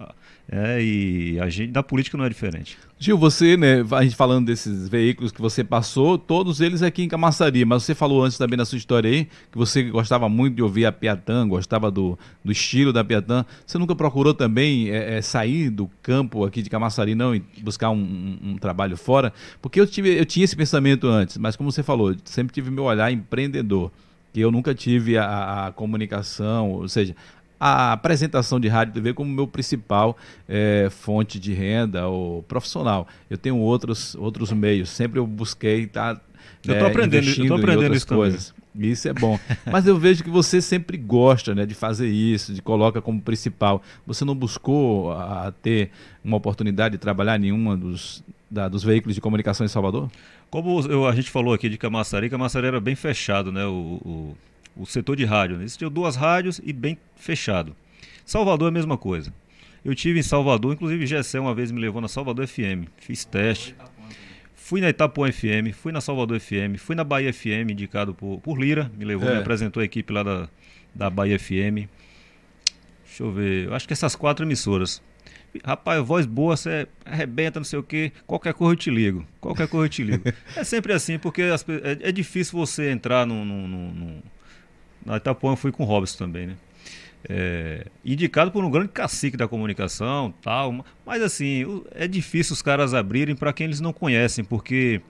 É, e a gente, da política não é diferente. Gil, você, né, a gente falando desses veículos que você passou, todos eles aqui em Camaçari, mas você falou antes também na sua história aí, que você gostava muito de ouvir a Piatã, gostava do, do estilo da Piatã. Você nunca procurou também é, é, sair do campo aqui de Camaçari, não, e buscar um, um, um, trabalho fora? Porque eu, tive, eu tinha esse pensamento antes, mas como você falou, sempre tive meu olhar empreendedor que eu nunca tive a, a, comunicação, ou seja, a apresentação de rádio e TV como meu principal é, fonte de renda ou profissional. Eu tenho outros, outros meios, sempre eu busquei estar. Tá, eu estou é, aprendendo, eu tô aprendendo isso coisas. Também. Isso é bom. Mas eu vejo que você sempre gosta né, de fazer isso, de coloca como principal. Você não buscou a, ter uma oportunidade de trabalhar em nenhuma dos, da, dos veículos de comunicação em Salvador? Como eu, a gente falou aqui de Camaçari, Camaçari era bem fechado, né? O, o, o setor de rádio. Né? Existiam duas rádios e bem fechado. Salvador é a mesma coisa. Eu tive em Salvador, inclusive Gessé uma vez me levou na Salvador FM, fiz teste. Fui na Itapuã FM, fui na Salvador FM, fui na Bahia FM, indicado por, por Lira, me levou, é. me apresentou a equipe lá da, da Bahia FM. Deixa eu ver, eu acho que essas quatro emissoras. Rapaz, voz boa, você arrebenta, não sei o quê, qualquer coisa eu te ligo. Qualquer coisa eu te ligo. [laughs] é sempre assim, porque as, é, é, difícil você entrar num. num, num na Itapuã eu fui com o Robson também, né? é, indicado por um grande cacique da comunicação, tal. Mas assim, é difícil os caras abrirem para quem eles não conhecem, porque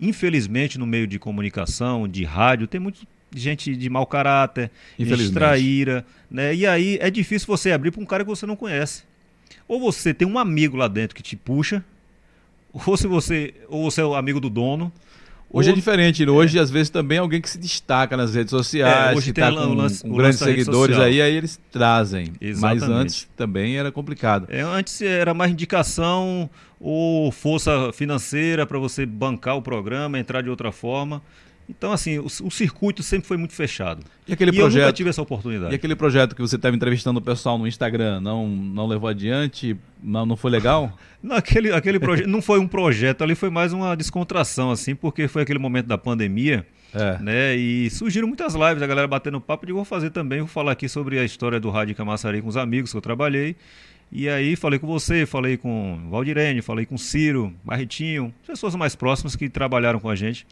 infelizmente no meio de comunicação, de rádio, tem muita gente de mau caráter, gente traíra, né? E aí é difícil você abrir para um cara que você não conhece. Ou você tem um amigo lá dentro que te puxa, ou se você, ou você é o amigo do dono, Hoje é diferente, né? hoje é. às vezes também é alguém que se destaca nas redes sociais, é, hoje que está com, lance, com grandes seguidores aí, aí eles trazem. Exatamente. Mas antes também era complicado. É, antes era mais indicação ou força financeira para você bancar o programa, entrar de outra forma. Então, assim, o, o, circuito sempre foi muito fechado. E aquele e projeto, eu nunca tive essa oportunidade. E aquele projeto que você estava entrevistando o pessoal no Instagram, não, não levou adiante? Não, não foi legal? [laughs] não, aquele, aquele projeto não foi um projeto, ali foi mais uma descontração, assim, porque foi aquele momento da pandemia. É. Né? E surgiram muitas lives, a galera batendo papo, e digo, vou fazer também, vou falar aqui sobre a história do Rádio Camaçari com os amigos que eu trabalhei. E aí falei com você, falei com Valdirene, falei com Ciro, Barretinho, pessoas mais próximas que trabalharam com a gente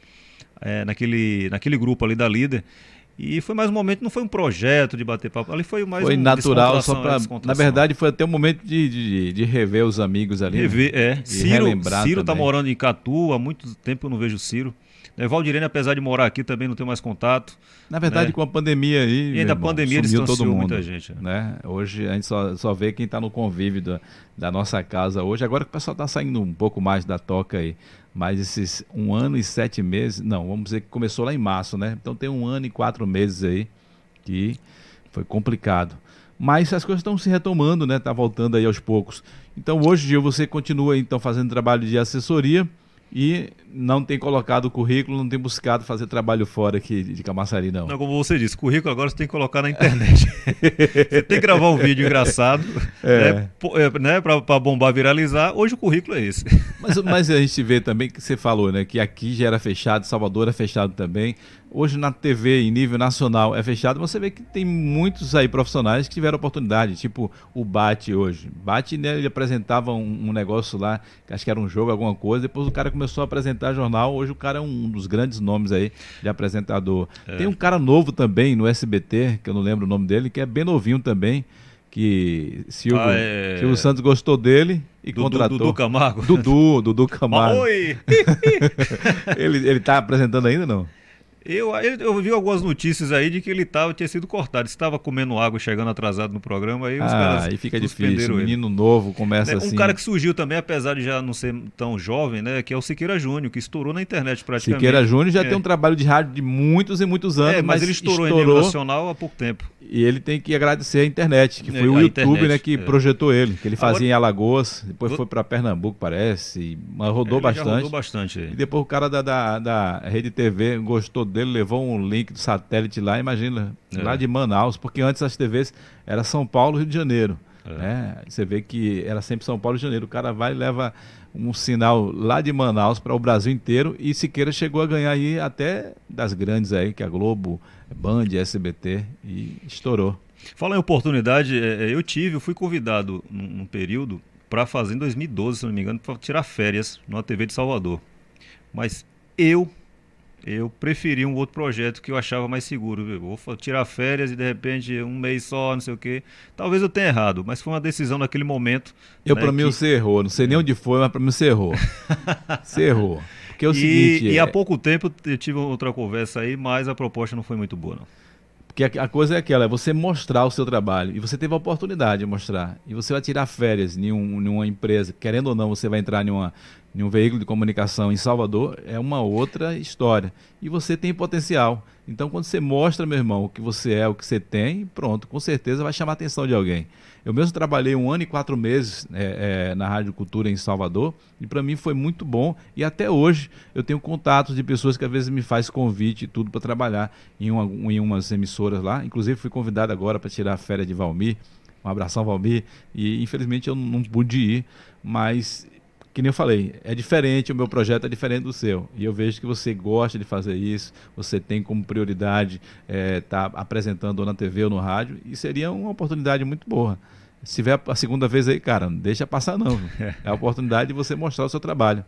é, naquele, naquele grupo ali da líder. E foi mais um momento, não foi um projeto de bater papo, ali foi mais Foi um natural, só pra, na verdade foi até um momento de, de, de rever os amigos ali. Né? Rever, né? é. Ciro, Ciro tá morando em Catu, há muito tempo eu não vejo Ciro. É, Valdirene, apesar de morar aqui, também não tem mais contato. Na verdade, né? com a pandemia aí. E ainda a pandemia distanciou todo mundo, muita gente. É. Né? Hoje a gente só, só vê quem está no convívio da, da nossa casa hoje. Agora que o pessoal está saindo um pouco mais da toca aí. Mas esses um ano e sete meses, não, vamos dizer que começou lá em março, né? Então tem um ano e quatro meses aí que foi complicado. Mas as coisas estão se retomando, né? Tá voltando aí aos poucos. Então hoje, Gil, você continua então fazendo trabalho de assessoria e não tem colocado o currículo, não tem buscado fazer trabalho fora aqui de Camaçari, não. Não, como você disse, currículo agora você tem que colocar na internet. [laughs] você tem que gravar um vídeo engraçado, [laughs] é. né, é, né para bombar, viralizar. Hoje o currículo é esse. [laughs] Mas, mas a gente vê também que você falou, né, que aqui já era fechado, Salvador é fechado também. Hoje na TV, em nível nacional, é fechado. Você vê que tem muitos aí profissionais que tiveram oportunidade, tipo o Bate hoje. Bate, né, ele apresentava um, um negócio lá, acho que era um jogo, alguma coisa, depois o cara começou a apresentar jornal. Hoje o cara é um dos grandes nomes aí de apresentador. É. Tem um cara novo também no SBT, que eu não lembro o nome dele, que é bem novinho também que Silvio, ah, é... Silvio Santos gostou dele e Dudu, contratou. Dudu Camargo. Dudu, Dudu [laughs] Camargo. Oi! [laughs] ele, ele tá apresentando ainda não? Eu, eu vi algumas notícias aí de que ele tava, tinha sido cortado. Estava comendo água, chegando atrasado no programa. Aí os ah, caras aí fica difícil. O menino novo começa né? assim. Um cara que surgiu também, apesar de já não ser tão jovem, né? Que é o Siqueira Júnior, que estourou na internet praticamente. Siqueira Júnior já é. tem um trabalho de rádio de muitos e muitos anos. É, mas, mas ele estourou, estourou em nível nacional há pouco tempo. E ele tem que agradecer a internet, que é, foi o YouTube internet, né, que é. projetou ele. Que ele fazia Agora, em Alagoas, depois foi para Pernambuco, parece, mas rodou bastante. rodou bastante. E depois o cara da, da, da Rede TV gostou dele, levou um link do satélite lá, imagina, é. lá de Manaus, porque antes as TVs era São Paulo, Rio de Janeiro. É. Né? Você vê que era sempre São Paulo e Rio de Janeiro. O cara vai e leva um sinal lá de Manaus para o Brasil inteiro e Siqueira chegou a ganhar aí até das grandes aí, que é a Globo, Band, SBT e estourou. Fala em oportunidade, é, é, eu tive, eu fui convidado num, período para fazer em 2012, se não me engano, para tirar férias na TV de Salvador. Mas eu eu preferi um outro projeto que eu achava mais seguro. Vou tirar férias e de repente um mês só, não sei o quê. Talvez eu tenha errado, mas foi uma decisão naquele momento. Eu, né, para mim, você errou. Não sei nem onde foi, mas para mim você errou. [laughs] você errou. Porque é o e, seguinte. E é... há pouco tempo eu tive outra conversa aí, mas a proposta não foi muito boa, não. Porque a, a coisa é aquela, é você mostrar o seu trabalho. E você teve a oportunidade de mostrar. E você vai tirar férias em, um, em uma empresa, querendo ou não, você vai entrar em uma em um veículo de comunicação em Salvador é uma outra história. E você tem potencial. Então, quando você mostra, meu irmão, o que você é, o que você tem, pronto, com certeza vai chamar a atenção de alguém. Eu mesmo trabalhei um ano e quatro meses é, é, na Rádio Cultura em Salvador e para mim foi muito bom. E até hoje eu tenho contatos de pessoas que às vezes me faz convite e tudo para trabalhar em, uma, em umas emissoras lá. Inclusive fui convidado agora para tirar a férias de Valmir. Um abração, Valmir. E infelizmente eu não pude ir, mas que nem eu falei, é diferente, o meu projeto é diferente do seu. E eu vejo que você gosta de fazer isso, você tem como prioridade estar é, tá apresentando ou na TV ou no rádio, e seria uma oportunidade muito boa. Se tiver a segunda vez aí, cara, não deixa passar não. [laughs] É a oportunidade de você mostrar o seu trabalho.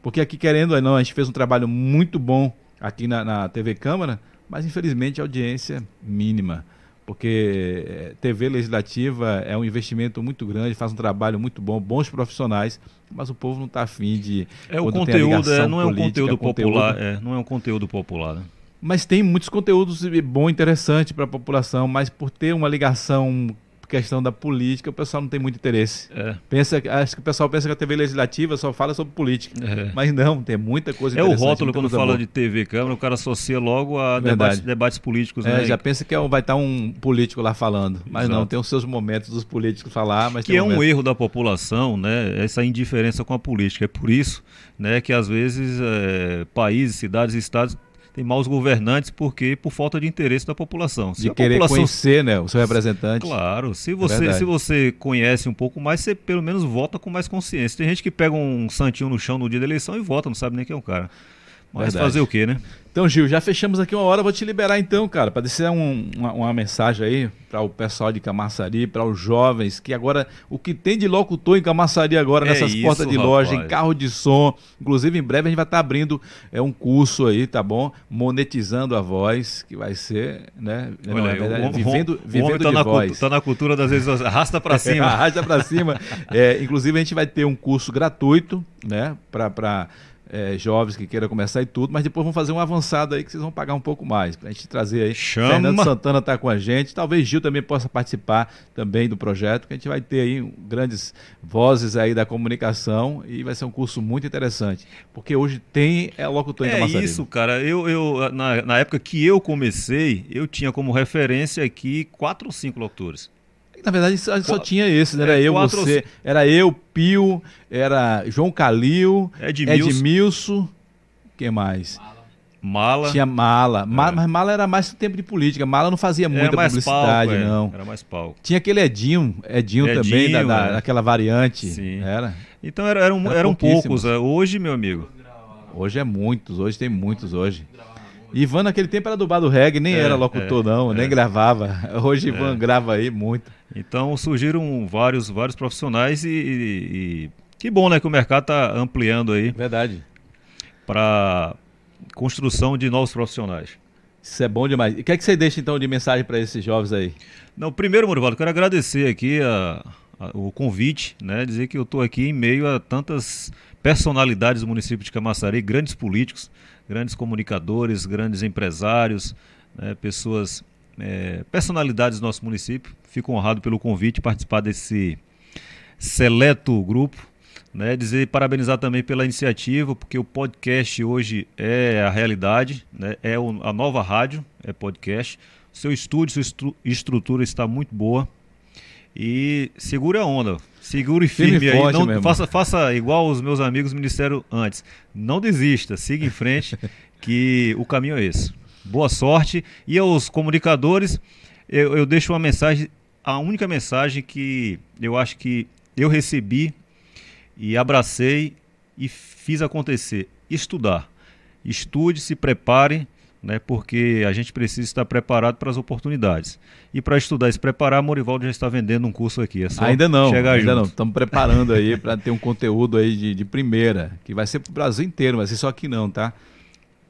Porque aqui, querendo ou não, a gente fez um trabalho muito bom aqui na, na TV Câmara, mas infelizmente a audiência mínima porque eh, TV legislativa é um investimento muito grande, faz um trabalho muito bom, bons profissionais, mas o povo não está afim de. É o conteúdo, é, não é um conteúdo popular, conteúdo, é, não é um conteúdo popular. Né? Mas tem muitos conteúdos bom, interessante para a população, mas por ter uma ligação questão da política, o pessoal não tem muito interesse. É. Pensa, acho que o pessoal pensa que a TV legislativa só fala sobre política. É. Mas não, tem muita coisa É o rótulo quando fala boa. de TV Câmara, o cara associa logo a debates, debates, políticos. É, né? Já pensa que é vai estar um político lá falando. Mas Exato. não, tem os seus momentos dos políticos falar, mas Que é um erro da população, né? Essa indiferença com a política. É por isso né, que às vezes é, países, cidades estados tem maus governantes porque por falta de interesse da população. Se de querer população... conhecer, né, o seu representante. Claro, se você, é se você conhece um pouco mais, você pelo menos vota com mais consciência. Tem gente que pega um santinho no chão no dia da eleição e vota, não sabe nem quem é o cara. Mas Verdade. fazer o quê, né? Então, Gil, já fechamos aqui uma hora, vou te liberar então, cara, para deixar um, uma, uma, mensagem aí para o pessoal de Camaçari, para os jovens, que agora, o que tem de locutor em Camaçari agora, é nessas isso, portas de rapaz. loja, em carro de som, inclusive em breve a gente vai estar tá abrindo é, um curso aí, tá bom? Monetizando a voz, que vai ser, né? Olha, não, é verdade, o, vivendo, o vivendo tá de na voz. Tá na cultura das vezes, arrasta para [laughs] cima. arrasta para cima. É, inclusive a gente vai ter um curso gratuito, né, para é, jovens que queiram começar e tudo, mas depois vamos fazer um avançado aí que vocês vão pagar um pouco mais. Pra gente trazer aí. Chama. Fernando Santana está com a gente. Talvez Gil também possa participar também do projeto, que a gente vai ter aí grandes vozes aí da comunicação e vai ser um curso muito interessante. Porque hoje tem é locutor em É isso, cara. Eu, eu na, na época que eu comecei, eu tinha como referência aqui quatro ou cinco locutores. Na verdade, só, tinha esse, né? Era é, eu, você. Era eu, Pio, era João Calil, Edmilson. Edmilson. Quem mais? Mala. Tinha mala. É. mala. Mas mala era mais tempo de política. Mala não fazia muita publicidade, palco, é. não. Era mais palco. Tinha aquele Edinho, Edinho, Edinho também, da, da, é. daquela variante. Sim. Era. Então era, eram, era eram poucos. É. Hoje, meu amigo. Hoje é muitos, hoje tem muitos hoje. Ivan naquele tempo era do bar do reggae, nem é, era locutor é, não, é. nem gravava. [laughs] Hoje Ivan grava aí muito. Então surgiram vários, vários profissionais e, e, e que bom, né, que o mercado está ampliando aí. Verdade. Para construção de novos profissionais. Isso é bom demais. E o que é que você deixa então de mensagem para esses jovens aí? Não, primeiro, Morivaldo, quero agradecer aqui a, a, o convite, né? Dizer que eu estou aqui em meio a tantas personalidades do município de Camaçari, grandes políticos, grandes comunicadores, grandes empresários, né? pessoas é, personalidades do nosso município. Fico honrado pelo convite participar desse seleto grupo. Né, dizer parabenizar também pela iniciativa, porque o podcast hoje é a realidade, né, é o, a nova rádio, é podcast. Seu estúdio, sua estru estrutura está muito boa. E segure a onda, segure firme, firme aí. Não, faça, faça igual os meus amigos do Ministério antes. Não desista, siga em frente, [laughs] que o caminho é esse boa sorte. E aos comunicadores, eu, eu deixo uma mensagem, a única mensagem que eu acho que eu recebi e abracei e fiz acontecer: estudar. Estude, se prepare, né, porque a gente precisa estar preparado para as oportunidades. E para estudar e se preparar, Morivaldo já está vendendo um curso aqui. É ainda não, ainda junto. não. Estamos preparando aí para ter um conteúdo aí de, de primeira, que vai ser para o Brasil inteiro, vai ser só aqui não, tá?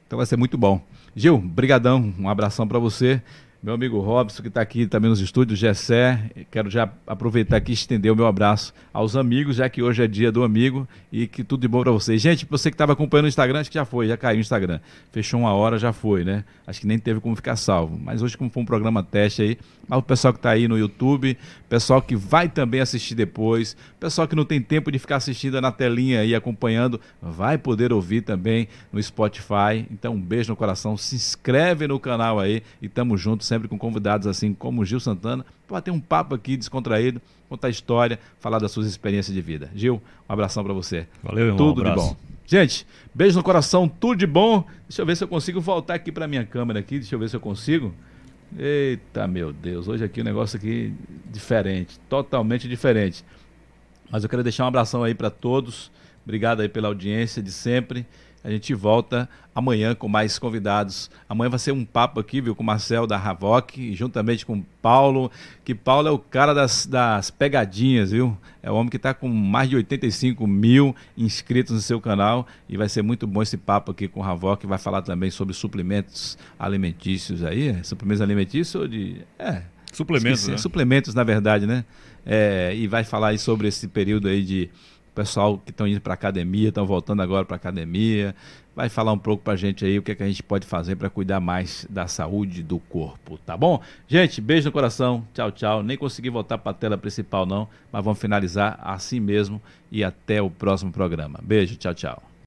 Então vai ser muito bom. Gil, brigadão, um abração para você meu amigo Robson, que está aqui também nos estúdios, Gessé. Quero já aproveitar aqui e estender o meu abraço aos amigos, já que hoje é dia do amigo e que tudo de bom para vocês. Gente, você que estava acompanhando no Instagram, acho que já foi, já caiu o Instagram. Fechou uma hora, já foi, né? Acho que nem teve como ficar salvo. Mas hoje, como foi um programa teste aí, mas o pessoal que está aí no YouTube, pessoal que vai também assistir depois, pessoal que não tem tempo de ficar assistindo na telinha aí, acompanhando, vai poder ouvir também no Spotify. Então, um beijo no coração, se inscreve no canal aí e tamo junto sempre sempre com convidados assim como o Gil Santana, para ter um papo aqui descontraído, contar história, falar das suas experiências de vida. Gil, um abração para você. Valeu, irmão. Tudo um de bom. Gente, beijo no coração, tudo de bom. Deixa eu ver se eu consigo voltar aqui para minha câmera aqui, deixa eu ver se eu consigo. Eita, meu Deus, hoje aqui o um negócio aqui diferente, totalmente diferente. Mas eu quero deixar um abração aí para todos. Obrigado aí pela audiência de sempre. A gente volta amanhã com mais convidados. Amanhã vai ser um papo aqui, viu, com o Marcel da Havoc, juntamente com o Paulo, que Paulo é o cara das, das pegadinhas, viu? É o homem que está com mais de 85 mil inscritos no seu canal e vai ser muito bom esse papo aqui com o Havoc, vai falar também sobre suplementos alimentícios aí, é? suplementos alimentícios ou de... É, suplementos, né? Suplementos, na verdade, né? É, e vai falar aí sobre esse período aí de pessoal que estão indo para academia, estão voltando agora para academia, vai falar um pouco para a gente aí o que, é que a gente pode fazer para cuidar mais da saúde do corpo, tá bom? Gente, beijo no coração, tchau, tchau. Nem consegui voltar para a tela principal não, mas vamos finalizar assim mesmo e até o próximo programa. Beijo, tchau, tchau.